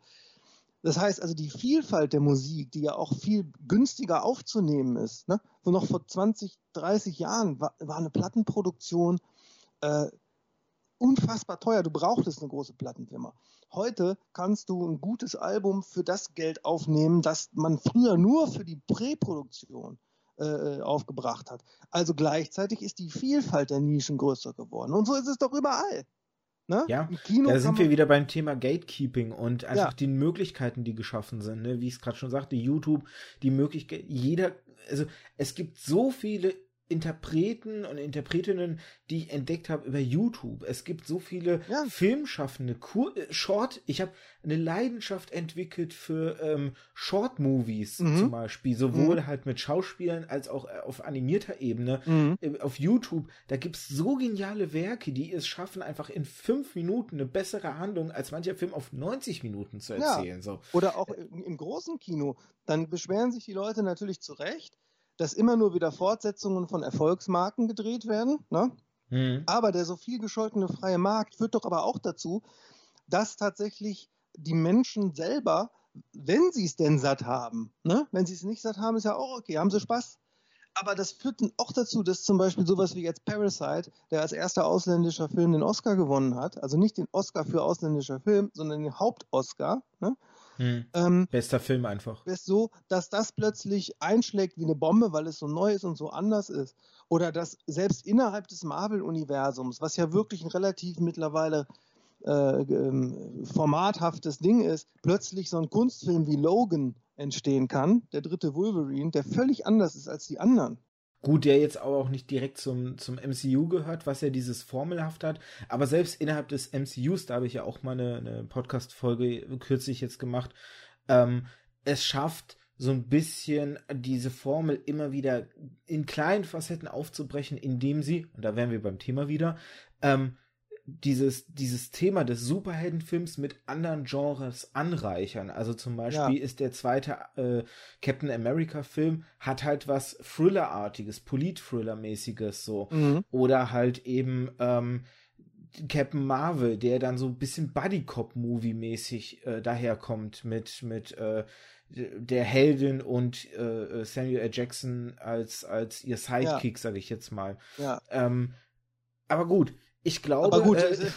Das heißt also, die Vielfalt der Musik, die ja auch viel günstiger aufzunehmen ist, ne? wo noch vor 20, 30 Jahren war, war eine Plattenproduktion äh, unfassbar teuer. Du brauchtest eine große Plattenfirma. Heute kannst du ein gutes Album für das Geld aufnehmen, das man früher nur für die Präproduktion äh, aufgebracht hat. Also gleichzeitig ist die Vielfalt der Nischen größer geworden. Und so ist es doch überall. Ne? Ja, Da sind wir wieder beim Thema Gatekeeping und einfach Ja. die Möglichkeiten, die geschaffen sind. Ne? Wie ich es gerade schon sagte, YouTube, die Möglichkeit, jeder, also es gibt so viele Interpreten und Interpretinnen, die ich entdeckt habe über YouTube. Es gibt so viele Ja. Filmschaffende, Kur äh, Short. Ich habe eine Leidenschaft entwickelt für ähm, Short-Movies Mhm. zum Beispiel, sowohl halt mit Schauspielern als auch äh, auf animierter Ebene Mhm. auf YouTube, da gibt's so geniale Werke, die es schaffen, einfach in fünf Minuten eine bessere Handlung als mancher Film auf 90 Minuten zu Ja. erzählen. So. Oder auch im, im großen Kino. Dann beschweren sich die Leute natürlich zu Recht, dass immer nur wieder Fortsetzungen von Erfolgsmarken gedreht werden. Ne? Mhm. Aber der so viel gescholtene freie Markt führt doch aber auch dazu, dass tatsächlich die Menschen selber, wenn sie es denn satt haben, ne? wenn sie es nicht satt haben, ist ja auch okay, haben sie Spaß. Aber das führt dann auch dazu, dass zum Beispiel sowas wie jetzt Parasite, der als erster ausländischer Film den Oscar gewonnen hat, also nicht den Oscar für ausländischer Film, sondern den Haupt-Oscar, ne? Mhm. ähm, Bester Film einfach. ist so, dass das plötzlich einschlägt wie eine Bombe, weil es so neu ist und so anders ist. Oder dass selbst innerhalb des Marvel-Universums, was ja wirklich ein relativ mittlerweile äh, ähm, formathaftes Ding ist, plötzlich so ein Kunstfilm wie Logan entstehen kann, der dritte Wolverine, der völlig anders ist als die anderen. Gut, der jetzt aber auch nicht direkt zum, zum MCU gehört, was ja dieses Formelhaft hat. Aber selbst innerhalb des MCUs, da habe ich ja auch mal eine, eine Podcast-Folge kürzlich jetzt gemacht, ähm, es schafft so ein bisschen diese Formel immer wieder in kleinen Facetten aufzubrechen, indem sie, und da wären wir beim Thema wieder, ähm, dieses, dieses Thema des Superheldenfilms mit anderen Genres anreichern. Also zum Beispiel Ja. ist der zweite äh, Captain America Film hat halt was Thriller-artiges, Polit-Thriller-mäßiges so. Mhm. Oder halt eben ähm, Captain Marvel, der dann so ein bisschen Buddy-Cop-Movie-mäßig äh, daherkommt mit, mit äh, der Heldin und äh, Samuel L. Jackson als, als ihr Sidekick, sage ich jetzt mal. Ja, Ähm, aber gut, ich glaube, aber gut, äh,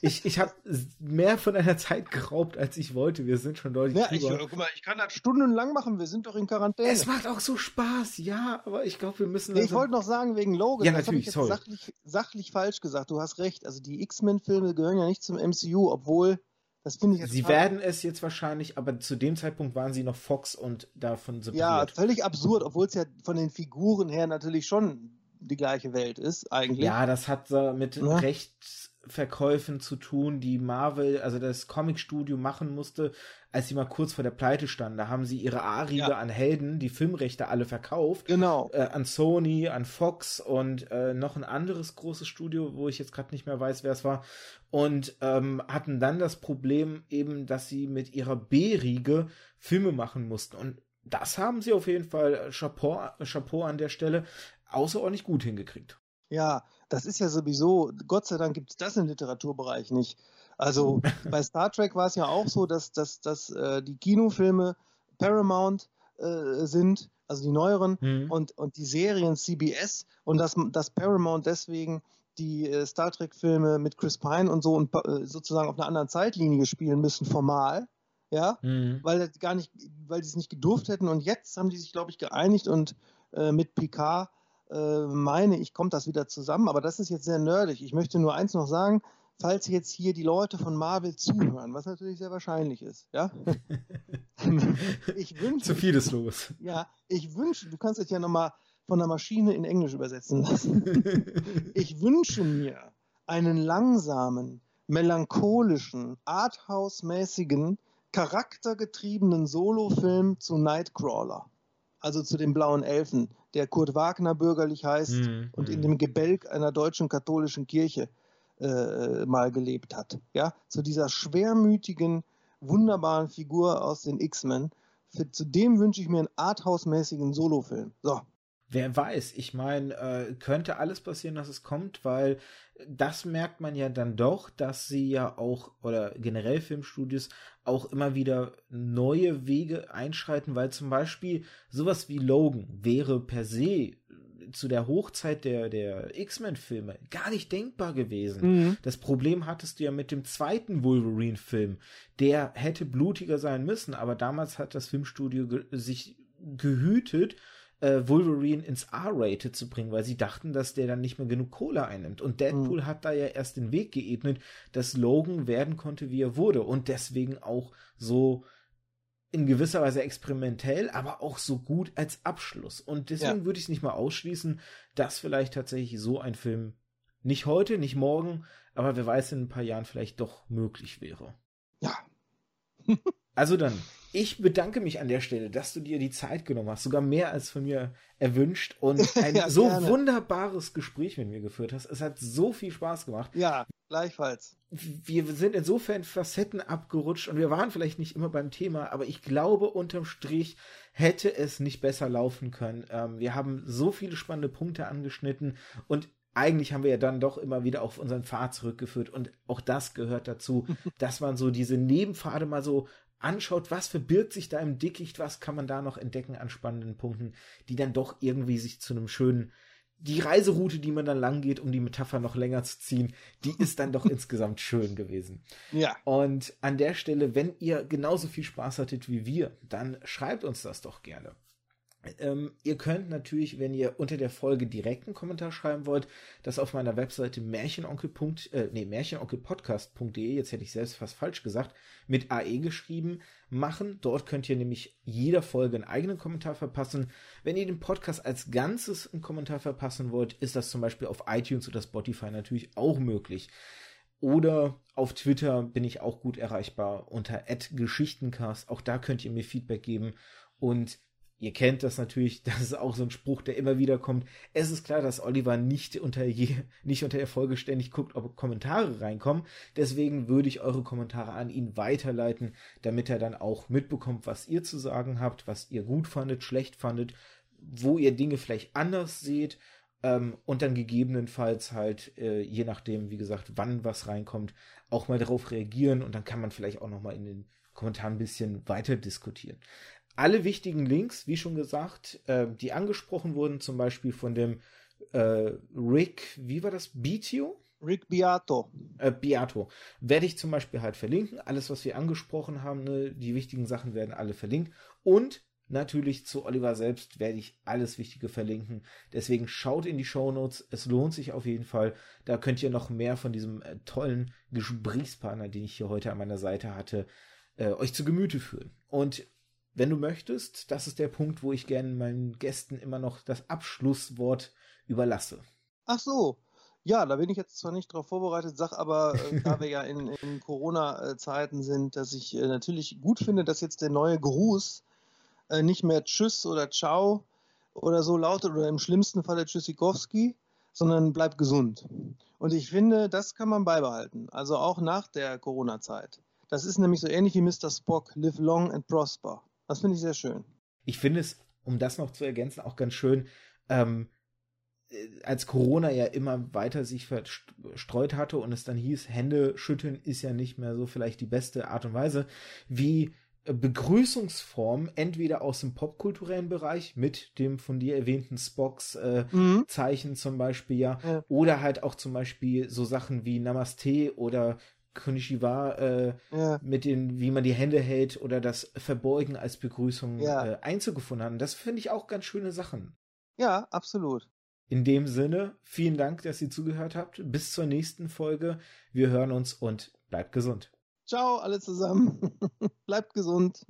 ich, ich habe mehr von einer Zeit geraubt, als ich wollte. Wir sind schon deutlich ja, ich, drüber. guck mal, ich kann das stundenlang machen, wir sind doch in Quarantäne. es macht auch so Spaß, ja, aber ich glaube, wir müssen. Nee, ich wollte noch sagen, wegen Logan, Ja, das habe natürlich, ich jetzt sachlich, sachlich falsch gesagt. Du hast recht. Also die X-Men-Filme gehören ja nicht zum MCU, obwohl, das finde ich jetzt Sie werden es jetzt wahrscheinlich, aber zu dem Zeitpunkt waren sie noch Fox und davon Ja, separiert. völlig absurd, obwohl es ja von den Figuren her natürlich schon die gleiche Welt ist, eigentlich. Ja, das hat äh, mit Ja. Rechtsverkäufen zu tun, die Marvel, also das Comicstudio machen musste, als sie mal kurz vor der Pleite standen. Da haben sie ihre A-Riege ja. an Helden, die Filmrechte alle verkauft. Genau. Äh, an Sony, an Fox und äh, noch ein anderes großes Studio, wo ich jetzt gerade nicht mehr weiß, wer es war. Und ähm, hatten dann das Problem eben, dass sie mit ihrer B-Riege Filme machen mussten. Und das haben sie auf jeden Fall, äh, Chapeau, Chapeau an der Stelle, außerordentlich gut hingekriegt. Ja, das ist ja sowieso, Gott sei Dank gibt es das im Literaturbereich nicht. Also bei Star Trek war es ja auch so, dass, dass, dass äh, die Kinofilme Paramount äh, sind, also die neueren, mhm. und, und die Serien CBS und dass, dass Paramount deswegen die äh, Star Trek-Filme mit Chris Pine und so und äh, sozusagen auf einer anderen Zeitlinie spielen müssen, formal, ja, mhm. weil das gar nicht, weil sie es nicht gedurft hätten und jetzt haben die sich, glaube ich, geeinigt und äh, mit Picard äh, meine ich, kommt das wieder zusammen, aber das ist jetzt sehr nerdig. Ich möchte nur eins noch sagen, falls jetzt hier die Leute von Marvel zuhören, was natürlich sehr wahrscheinlich ist, ja. ich wünsche. Zu viel ist los. Ja, ich wünsche, du kannst es ja nochmal von der Maschine in Englisch übersetzen lassen. ich wünsche mir einen langsamen, melancholischen, arthouse-mäßigen, charaktergetriebenen Solofilm zu Nightcrawler. Also zu den blauen Elfen, der Kurt Wagner bürgerlich heißt mm, und in dem Gebälk einer deutschen katholischen Kirche äh, mal gelebt hat. Ja, zu dieser schwermütigen, wunderbaren Figur aus den X-Men. Zu dem wünsche ich mir einen arthouse-mäßigen Solofilm. So. Wer weiß, ich meine, äh, könnte alles passieren, dass es kommt, weil das merkt man ja dann doch, dass sie ja auch, oder generell Filmstudios, auch immer wieder neue Wege einschreiten, weil zum Beispiel sowas wie Logan wäre per se zu der Hochzeit der, der X-Men-Filme gar nicht denkbar gewesen. Mhm. Das Problem hattest du ja mit dem zweiten Wolverine-Film. Der hätte blutiger sein müssen, aber damals hat das Filmstudio sich gehütet, äh, Wolverine ins R-Rated zu bringen, weil sie dachten, dass der dann nicht mehr genug Kohle einnimmt. Und Deadpool mhm. hat da ja erst den Weg geebnet, dass Logan werden konnte, wie er wurde. Und deswegen auch so in gewisser Weise experimentell, aber auch so gut als Abschluss. Und deswegen ja. würde ich es nicht mal ausschließen, dass vielleicht tatsächlich so ein Film nicht heute, nicht morgen, aber wer weiß, in ein paar Jahren vielleicht doch möglich wäre. Ja. also dann, ich bedanke mich an der Stelle, dass du dir die Zeit genommen hast, sogar mehr als von mir erwünscht und ein ja, so gerne. wunderbares Gespräch mit mir geführt hast. Es hat so viel Spaß gemacht. Ja, gleichfalls. Wir sind insofern Facetten abgerutscht und wir waren vielleicht nicht immer beim Thema, aber ich glaube, unterm Strich hätte es nicht besser laufen können. Ähm, wir haben so viele spannende Punkte angeschnitten und eigentlich haben wir ja dann doch immer wieder auf unseren Pfad zurückgeführt und auch das gehört dazu, dass man so diese Nebenpfade mal so anschaut, was verbirgt sich da im Dickicht, was kann man da noch entdecken an spannenden Punkten, die dann doch irgendwie sich zu einem schönen, die Reiseroute, die man dann lang geht, um die Metapher noch länger zu ziehen, die ist dann doch insgesamt schön gewesen. Ja. Und an der Stelle, wenn ihr genauso viel Spaß hattet wie wir, dann schreibt uns das doch gerne. Ähm, ihr könnt natürlich, wenn ihr unter der Folge direkt einen Kommentar schreiben wollt, das auf meiner Webseite märchenonkel. Äh, nee, märchenonkelpodcast.de, jetzt hätte ich selbst fast falsch gesagt, mit AE geschrieben, machen. Dort könnt ihr nämlich jeder Folge einen eigenen Kommentar verpassen. Wenn ihr den Podcast als Ganzes einen Kommentar verpassen wollt, ist das zum Beispiel auf iTunes oder Spotify natürlich auch möglich. Oder auf Twitter bin ich auch gut erreichbar unter @geschichtencast. Auch da könnt ihr mir Feedback geben und Ihr kennt das natürlich, das ist auch so ein Spruch, der immer wieder kommt. Es ist klar, dass Oliver nicht unter, je, nicht unter der Folge ständig guckt, ob Kommentare reinkommen. Deswegen würde ich eure Kommentare an ihn weiterleiten, damit er dann auch mitbekommt, was ihr zu sagen habt, was ihr gut fandet, schlecht fandet, wo ihr Dinge vielleicht anders seht ähm, und dann gegebenenfalls halt, äh, je nachdem, wie gesagt, wann was reinkommt, auch mal darauf reagieren und dann kann man vielleicht auch noch mal in den Kommentaren ein bisschen weiter diskutieren alle wichtigen Links, wie schon gesagt, äh, die angesprochen wurden, zum Beispiel von dem äh, Rick, wie war das? Beatio? Rick Beato. Äh, Beato. Werde ich zum Beispiel halt verlinken. Alles, was wir angesprochen haben, ne, die wichtigen Sachen werden alle verlinkt. Und natürlich zu Oliver selbst werde ich alles Wichtige verlinken. Deswegen schaut in die Show Notes. Es lohnt sich auf jeden Fall. Da könnt ihr noch mehr von diesem äh, tollen Gesprächspartner, den ich hier heute an meiner Seite hatte, äh, euch zu Gemüte führen. Und wenn du möchtest, das ist der Punkt, wo ich gerne meinen Gästen immer noch das Abschlusswort überlasse. Ach so. Ja, da bin ich jetzt zwar nicht darauf vorbereitet, sag aber, äh, da wir ja in, in Corona-Zeiten sind, dass ich äh, natürlich gut finde, dass jetzt der neue Gruß äh, nicht mehr Tschüss oder Ciao oder so lautet oder im schlimmsten Falle Tschüssikowski, sondern bleib gesund. Und ich finde, das kann man beibehalten, also auch nach der Corona-Zeit. Das ist nämlich so ähnlich wie Mr. Spock, live long and prosper. Das finde ich sehr schön. Ich finde es, um das noch zu ergänzen, auch ganz schön, ähm, äh, als Corona ja immer weiter sich verstreut hatte und es dann hieß, Hände schütteln ist ja nicht mehr so vielleicht die beste Art und Weise, wie Begrüßungsform entweder aus dem popkulturellen Bereich mit dem von dir erwähnten Spocks äh, mhm. Zeichen zum Beispiel ja, ja, oder halt auch zum Beispiel so Sachen wie Namaste oder Konnichiwa äh, ja. mit den, wie man die Hände hält oder das Verbeugen als Begrüßung ja. äh, Einzug gefunden haben. Das finde ich auch ganz schöne Sachen. Ja, absolut. In dem Sinne, vielen Dank, dass ihr zugehört habt. Bis zur nächsten Folge. Wir hören uns und bleibt gesund. Ciao, alle zusammen. Bleibt gesund.